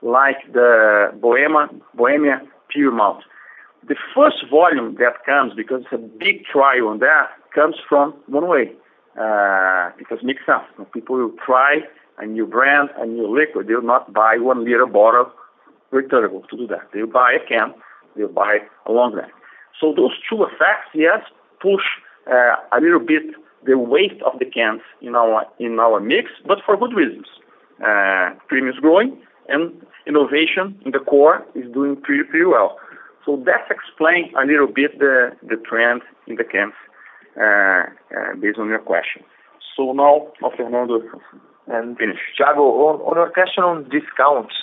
like the Bohemia, Bohemia Pure Malt. The first volume that comes, because it's a big trial on that, comes from one way, uh, because makes sense. People will try a new brand, a new liquid. They will not buy one liter bottle returnable to do that. They will buy a can, they will buy a long neck. So those two effects, yes, push uh, a little bit the weight of the cans in our in our mix, but for good reasons. Uh, premium is growing, and innovation in the core is doing pretty pretty well. So that explains a little bit the the trend in the cans uh, uh, based on your question. So now, Fernando Finish. Thiago, on on your question on discounts,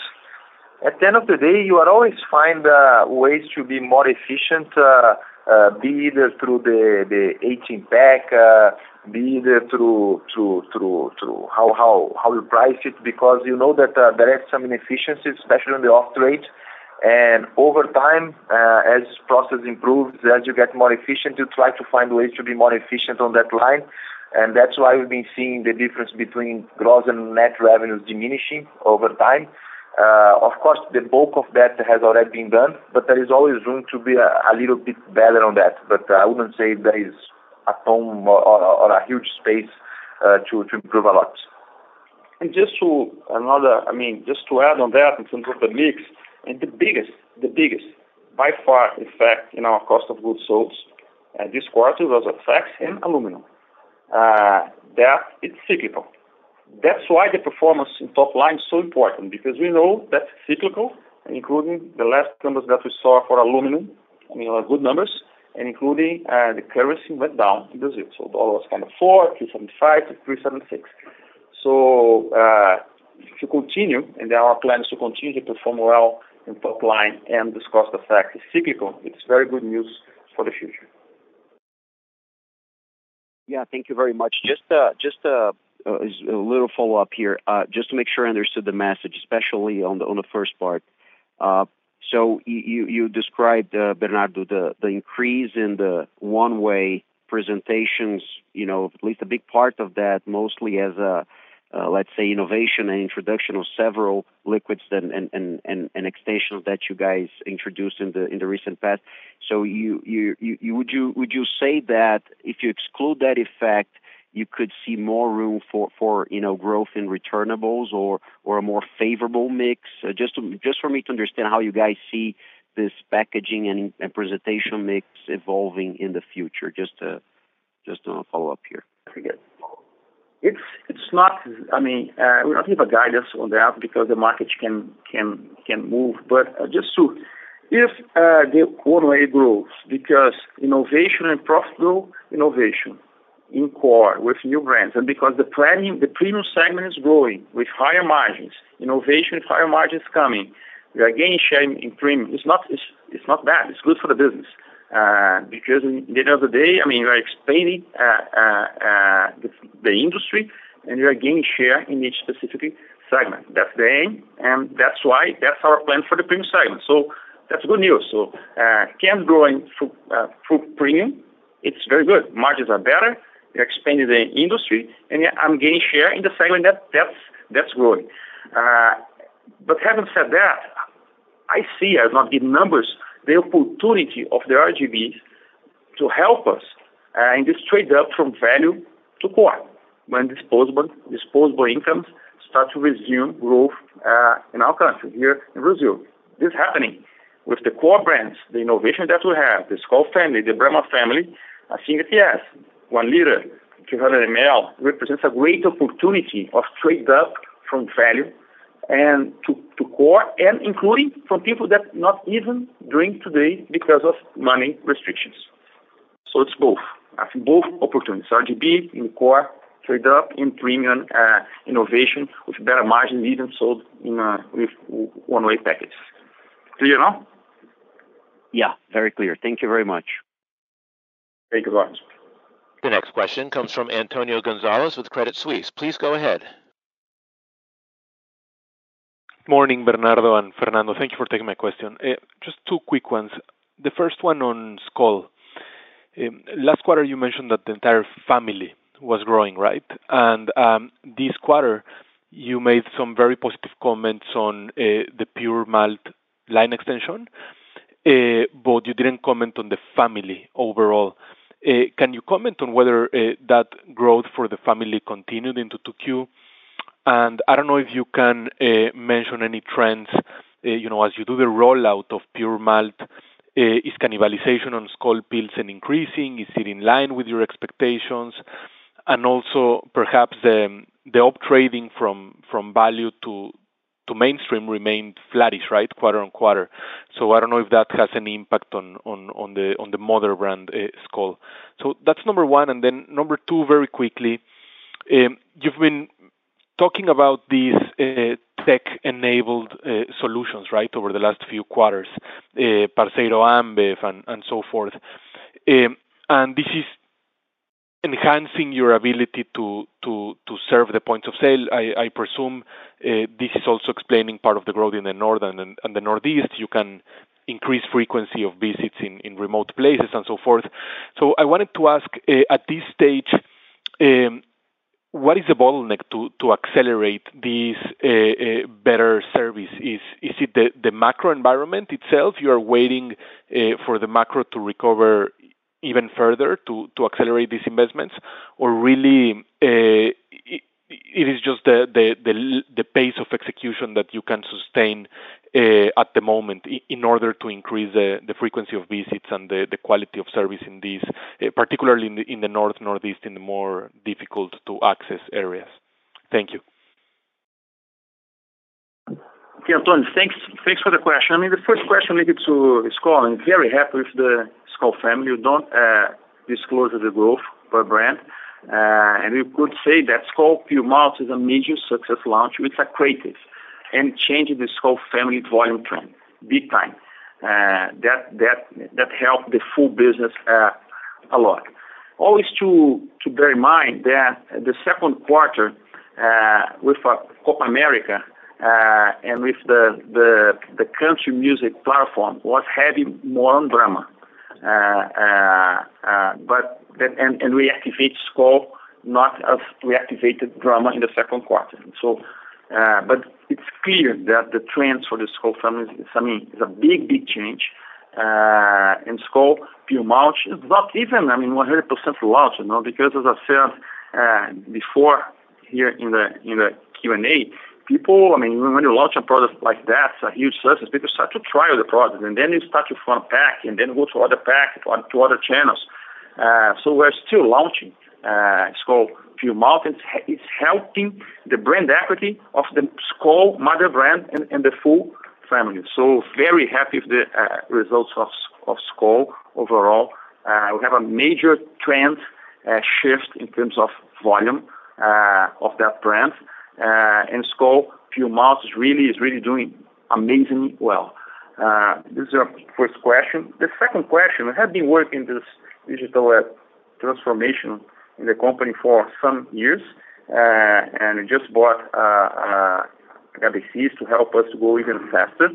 at the end of the day, you are always find ways to be more efficient, uh, uh, be either through the the 18 pack, be either through through through through how how how you price it, because you know that there is some inefficiencies, especially on the off-trade. Over time, uh, as process improves, as you get more efficient, you try to find ways to be more efficient on that line. And that's why we've been seeing the difference between gross and net revenues diminishing over time. Uh, Of course, the bulk of that has already been done, but there is always room to be a little bit better on that. But I wouldn't say there is a ton or a huge space to to improve a lot. And just to another, I mean, just to add on that in terms of the mix, the biggest the biggest, by far effect in our cost of goods sold uh, this quarter was FX and aluminum. Uh, that it's cyclical. That's why the performance in top line is so important, because we know that's cyclical, including the last numbers that we saw for aluminum, I mean, uh, good numbers, and including the currency went down in Brazil. The dollar was kind of 4, 375 to 376. So If you continue, and our plan is to continue to perform well in top line and this cost effect is cyclical, it's very good news for the future. Yeah. Thank you very much. Just uh, uh, uh, a little follow-up here, just to make sure I understood the message, especially on the first part. So you you described, Bernardo, the increase in the one-way presentations, you know, at least a big part of that mostly as a, let's say, innovation and introduction of several liquids and and, and, and extensions that you guys introduced in the in the recent past. So you, you, you, you would you would you say that if you exclude that effect, you could see more room for for you know growth in returnables or or a more favorable mix? Uh, Just to, just for me to understand how you guys see this packaging and presentation mix evolving in the future. Just a just a follow-up here. We don't give a guidance on that because the market can can can move. But uh, just to, if uh, the one-way grows because innovation and profitable innovation in core with new brands, and because the premium the premium segment is growing with higher margins, innovation with higher margins coming, we are gaining share in premium. It's not it's, it's not bad. It's good for the business. Uh, because at the end of the day, I mean, we are expanding uh, uh, the industry, and we are gaining share in each specific segment. That's the aim, and that's why that's our plan for the premium segment. So that's good news. So uh, cans growing through premium, it's very good. Margins are better. We're expanding the industry, and I'm gaining share in the segment that that's that's growing. Uh, but having said that, I see, I've not given numbers, the opportunity of the RGBs to help us uh, in this trade up from value to core when disposable disposable incomes start to resume growth uh, in our country, here in Brazil. This is happening with the core brands, the innovation that we have, the Skol family, the Brahma family. I think that, yes, 1 liter, 200 ml represents a great opportunity of trade up from value and to core, and including from people that not even drink today because of money restrictions. So it's both. I think both opportunities, RGB in core, trade up in premium uh, innovation with better margin even sold in uh, with one-way packages. Clear now? Yeah, very clear. Thank you very much. Thank you, Laurence. The next question comes from Antonio Gonzalez with Credit Suisse. Please go ahead. Morning, Bernardo and Fernando. Thank you for taking my question. Uh, just two quick ones. The first one on Skol. Um, last quarter, you mentioned that the entire family was growing, right? And um, this quarter, you made some very positive comments on uh, the pure malt line extension, uh, but you didn't comment on the family overall. Can you comment on whether that growth for the family continued into 2Q? I don't know if you can uh, mention any trends uh, you know, as you do the rollout of pure malt. Uh, is cannibalization on Skol Pilsen increasing? Is it in line with your expectations? And also perhaps the the up-trading from from value to to mainstream remained flattish, right, quarter-on-quarter. So I don't know if that has any impact on on on the on the mother brand, Skol. So that's number one. And then number two, very quickly, um, you've been talking about these uh, tech-enabled uh, solutions, right, over the last few quarters, uh, Parceiro Ambev and so forth. Um, and this is enhancing your ability to serve the points of sale. I presume this is also explaining part of the growth in the North and the Northeast. You can increase frequency of visits in remote places and so forth. So I wanted to ask, at this stage, um, what is the bottleneck to to accelerate this uh, uh, better service? Is is it the the macro environment itself? You are waiting uh, for the macro to recover even further to, to accelerate these investments? Or really, it is just the the, the, the, pace of execution that you can sustain uh, at the moment in order to increase the the frequency of visits and the the quality of service in these, uh, particularly in the in the North, Northeast, in the more difficult to access areas? Thank you. Yeah, Antonio, thanks, thanks for the question. I mean, the first question related to Skol, I'm very happy with the Skol family. We don't uh, disclose the growth per brand. Uh, and we could say that Skol is a major success launch with a creative and changed the Skol family volume trend, big time. Uh that that that helped the full business uh, a lot. Always to to bear in mind that the second quarter uh, with Copa America and with the the the country music platform was heavy more on Brahma. But and we activate Skol, not as we activated Brahma in the second quarter. So, but it's clear that the trends for the Skol family, I mean, is a big, big change. Uh, And Skol Puro Malte is not even, I mean, 100% launch, you know, because as I said uh, before here in the in the Q&A, people, I mean, when you launch a product like that, it's a huge success, people start to trial the product, and then you start to front pack, and then go to other pack, to other channels. Uh, so we're still launching uh, Skol Puro Malte. It's helping the brand equity of the Skol mother brand and the full family. So very happy with the uh, results of Skol overall. We have a major trend shift in terms of volume of that brand. Uh, and Skol Puro Malte is really is really doing amazingly well. Uh, this is our first question. The second question, we have been working this digital uh, transformation in the company for some years, and we just bought ABC to help us go even faster.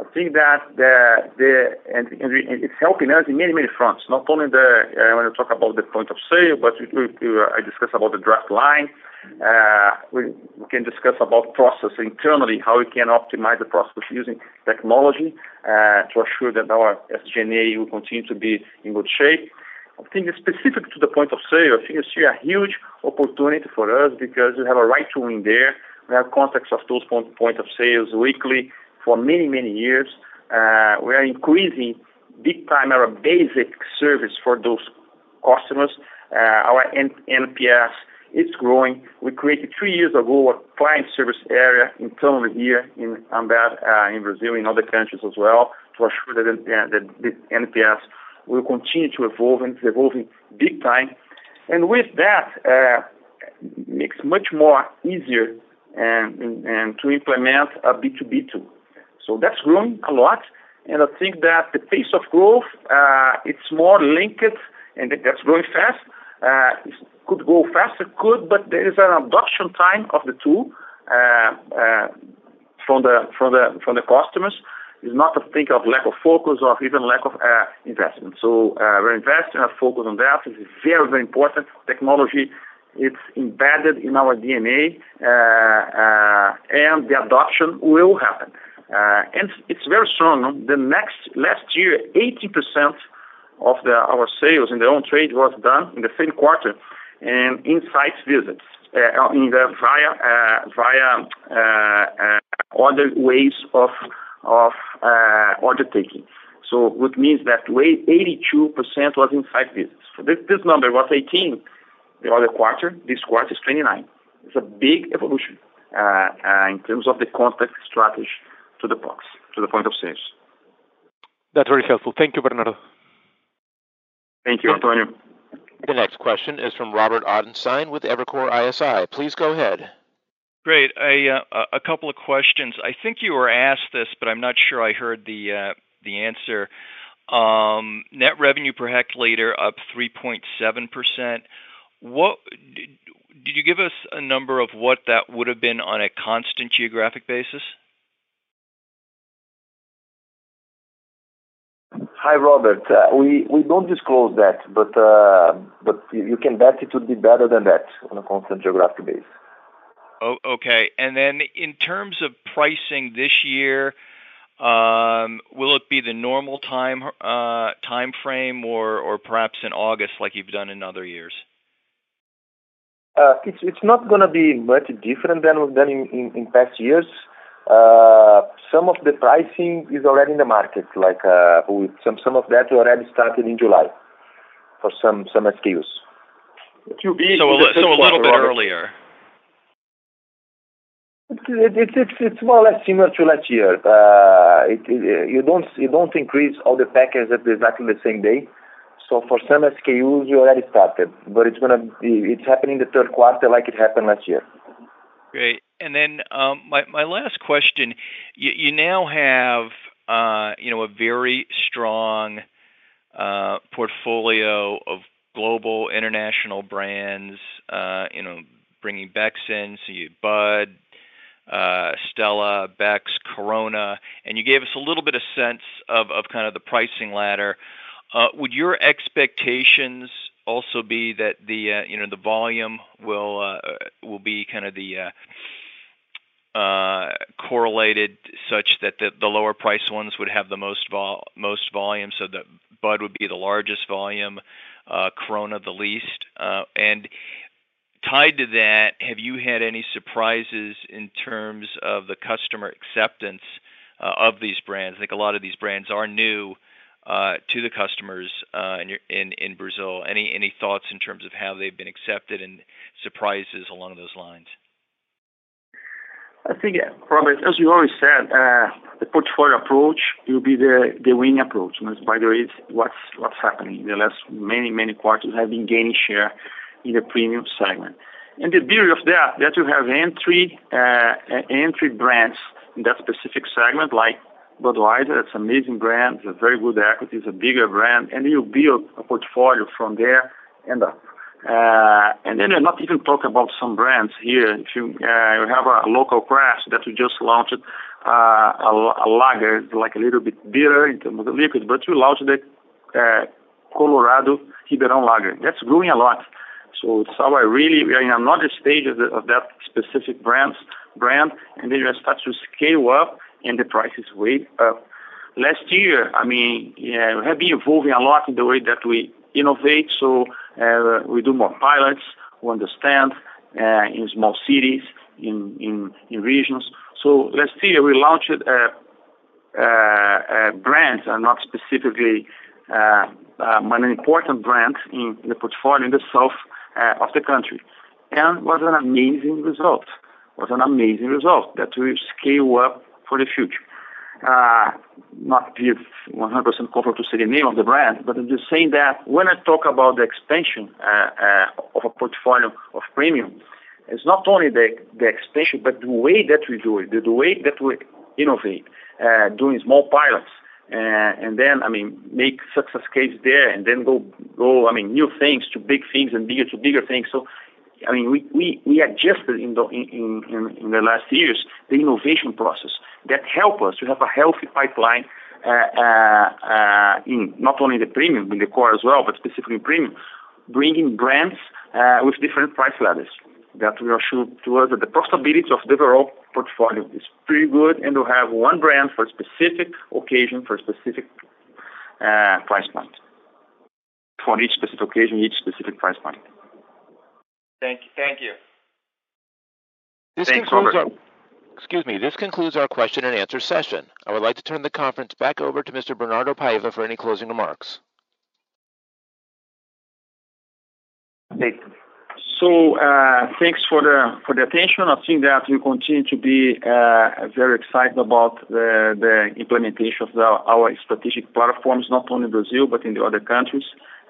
I think that the, the and, and it's helping us in many, many fronts, not only the when you talk about the point of sale, but we we, we, I discuss about the draft line. Uh, We we can discuss about process internally, how we can optimize the process using technology uh, to assure that our SG&A will continue to be in good shape. I think specific to the point of sale, I think you see a huge opportunity for us because we have a right to win there. We have contacts of those point of sales weekly for many, many years. Uh, we are increasing big time our basic service for those customers. Uh, our NPS is growing. We created three years ago, a client service area internally here in Ambev, uh, in Brazil, in other countries as well, to assure that the NPS will continue to evolve, and it's evolving big time. And with that, makes much more easier um, and to implement a B2B tool. So that's growing a lot, and I think that the pace of growth, uh, it's more linked, and that's growing fast. Uh, it could go faster, could, but there is an adoption time of the tool uh, from the from the from the customers. It's not a thing of lack of focus or even lack of investment. So, we're investing and focus on that. It's very, very important. Technology, it's embedded in our DNA, and the adoption will happen. Uh, and it's very strong. The next last year, 80% of our sales in the on-trade was done in the same quarter, and in site visits uh, in the via uh, via other ways of of order taking. So which means that 82% was in site visits. So this number was 18 the other quarter, this quarter is 29. It's a big evolution in terms of the contact strategy to the box, to the point of sales. That's very helpful. Thank you, Bernardo. Thank you, Antonio. The next question is from Robert Ottenstein with Evercore ISI. Please go ahead. Great. Uh, a couple of questions. I think you were asked this, but I'm not sure I heard the uh, the answer. Um, net revenue per hectoliter up 3.7%. What did you give us a number of what that would have been on a constant geographic basis? Hi, Robert. Uh, We we don't disclose that, but uh, but you can bet it would be better than that on a constant geographic basis. Okay. And then in terms of pricing this year, um, will it be the normal time uh, time frame, or or perhaps in August like you've done in other years? Uh, It's it's not going to be much different than than in, in past years. Some of the pricing is already in the market. Like uh with some some of that already started in July for some some SKUs. So a little bit earlier. It's more or less similar to last year. You don't you don't increase all the packages at exactly the same day. So for some SKUs, we already started, but it's gonna be it's happening the third quarter like it happened last year. Great. My my last question, you now have uh, you know a very strong portfolio of global international brands, Uh, you know, bringing Beck's in, so you Bud, Stella, Beck's, Corona, and you gave us a little bit of sense of of kind of the pricing ladder. Would your expectations also be that the uh, you know the volume will will be kind of correlated such that the the lower price ones would have the most vol- most volume, so that Bud would be the largest volume, uh, Corona the least? Uh, and tied to that, have you had any surprises in terms of the customer acceptance of these brands? I think a lot of these brands are new to the customers in in Brazil. Any any thoughts in terms of how they've been accepted and surprises along those lines? I think, Robert, as you always said, uh, the portfolio approach will be the the winning approach. And By the way, what's what's happening. The last many many quarters have been gaining share in the premium segment. And the beauty of that that you have entry uh, entry brands in that specific segment, like Budweiser, it's amazing brand, it's a very good equity, it's a bigger brand, and you build a portfolio from there and up. Uh, then we're not even talk about some brands here. If you uh, have a local craft that we just launched, uh, a lager, like a little bit bitter in terms of the liquid, but we launched the Colorado Ribeirão Lager. That's growing a lot. So it's how I really, we are in another stage of that specific brands, brand, and then you start to scale up and the price is way up. Last year, I mean, yeah, we have been evolving a lot in the way that we innovate. So uh, we do more pilots, we understand uh, in small cities, in in in regions. So last year, we launched a, a, a brand, and not specifically uh, an important brand in the portfolio in the south of the country. And was an amazing result. Was an amazing result that will scale up for the future. Not give 100% comfort to say the name of the brand, but I'm just saying that when I talk about the expansion uh, uh, of a portfolio of premium, it's not only the the expansion, but the way that we do it, the way that we innovate, uh, doing small pilots, and then I mean make success case there, and then go go I mean new things to big things and bigger to bigger things. I mean, we we, we adjusted in the in, in, in the last years, the innovation process that help us to have a healthy pipeline, uh, uh, in not only the premium, in the core as well, but specifically premium, bringing brands uh, with different price ladders that will show to us that the profitability of the overall portfolio is pretty good, and to have one brand for a specific occasion, for a specific price point. For each specific occasion, each specific price point. Thank you. Thank you. This Thanks, Robert. Excuse me. This concludes our question and answer session. I would like to turn the conference back over to Mr. Bernardo Paiva for any closing remarks. Thank you. So uh thanks for the attention. I think that we continue to be very excited about the implementation of our strategic platforms, not only in Brazil, but in the other countries.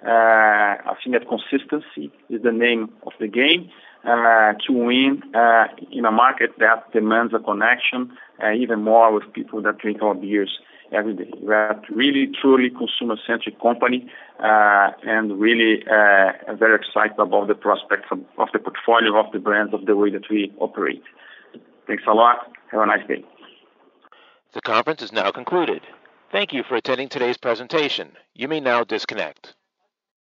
I think that consistency is the name of the game uh, to win uh, in a market that demands a connection uh, even more with people that drink our beers every day. We are really, truly consumer-centric company uh, and really uh, very excited about the prospects of, of the portfolio, of the brands, of the way that we operate. Thanks a lot. Have a nice day. The conference is now concluded. Thank you for attending today's presentation. You may now disconnect.